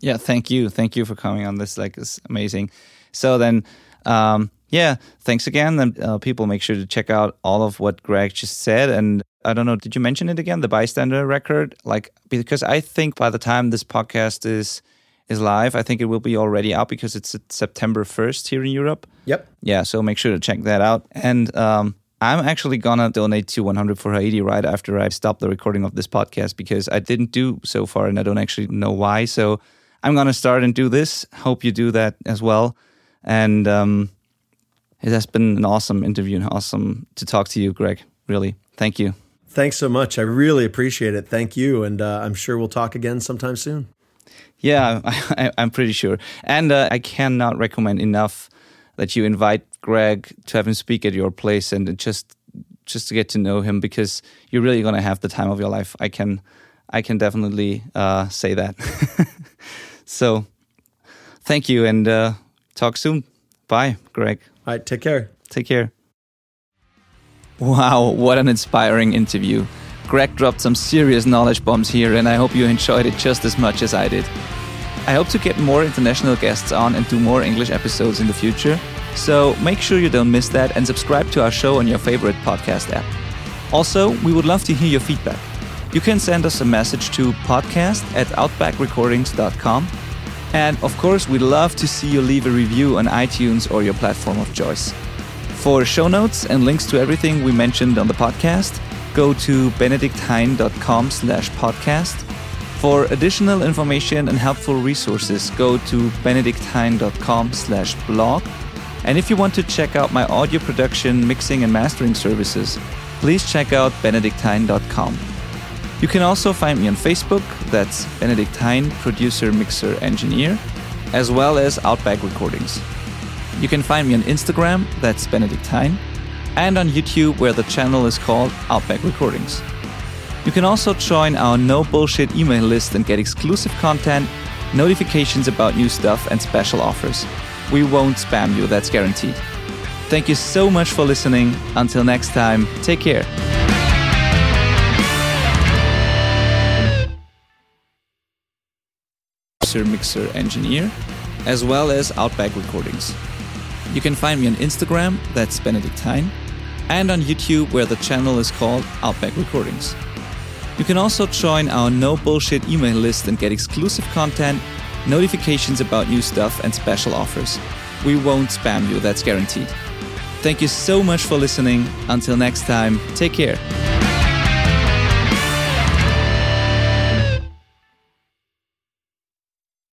Yeah, thank you. Thank you for coming on this. Like, it's amazing. So then, um, yeah, thanks again. Then uh, people make sure to check out all of what Greg just said. And I don't know, did you mention it again? The bystander record? Like, because I think by the time this podcast is is live. I think it will be already out because it's September 1st here in Europe. Yep. Yeah, so make sure to check that out. And um, I'm actually gonna donate to 100 for Haiti right after I stop the recording of this podcast because I didn't do so far and I don't actually know why. So I'm gonna start and do this. Hope you do that as well. And um, it has been an awesome interview and awesome to talk to you, Greg. Really, thank you. Thanks so much. I really appreciate it. Thank you, and uh, I'm sure we'll talk again sometime soon. Yeah, <laughs> I, am pretty sure. And uh, I cannot recommend enough that you invite Greg to have him speak at your place and just just to get to know him because you're really going to have the time of your life. I can I can definitely uh, say that. <laughs> so, thank you and uh, talk soon. Bye, Greg. All right, take care. Take care. Wow, what an inspiring interview. Greg dropped some serious knowledge bombs here, and I hope you enjoyed it just as much as I did. I hope to get more international guests on and do more English episodes in the future, so make sure you don't miss that and subscribe to our show on your favorite podcast app. Also, we would love to hear your feedback. You can send us a message to podcast at outbackrecordings.com. And of course, we'd love to see you leave a review on iTunes or your platform of choice. For show notes and links to everything we mentioned on the podcast, go to benedikthein.com slash podcast. For additional information and helpful resources, go to benedikthein.com slash blog. And if you want to check out my audio production, mixing, and mastering services, please check out benedikthein.com. You can also find me on Facebook, that's Benedikt Hein, producer, mixer, engineer, as well as Outback Recordings. You can find me on Instagram, that's Benedikt Hein, and on YouTube, where the channel is called Outback Recordings. You can also join our no bullshit email list and get exclusive content, notifications about new stuff, and special offers. We won't spam you, that's guaranteed. Thank you so much for listening. Until next time, take care. Mixer engineer, as well as Outback Recordings. You can find me on Instagram, that's Benedikt Benedictine, and on YouTube, where the channel is called Outback Recordings. You can also join our no bullshit email list and get exclusive content, notifications about new stuff, and special offers. We won't spam you, that's guaranteed. Thank you so much for listening. Until next time, take care.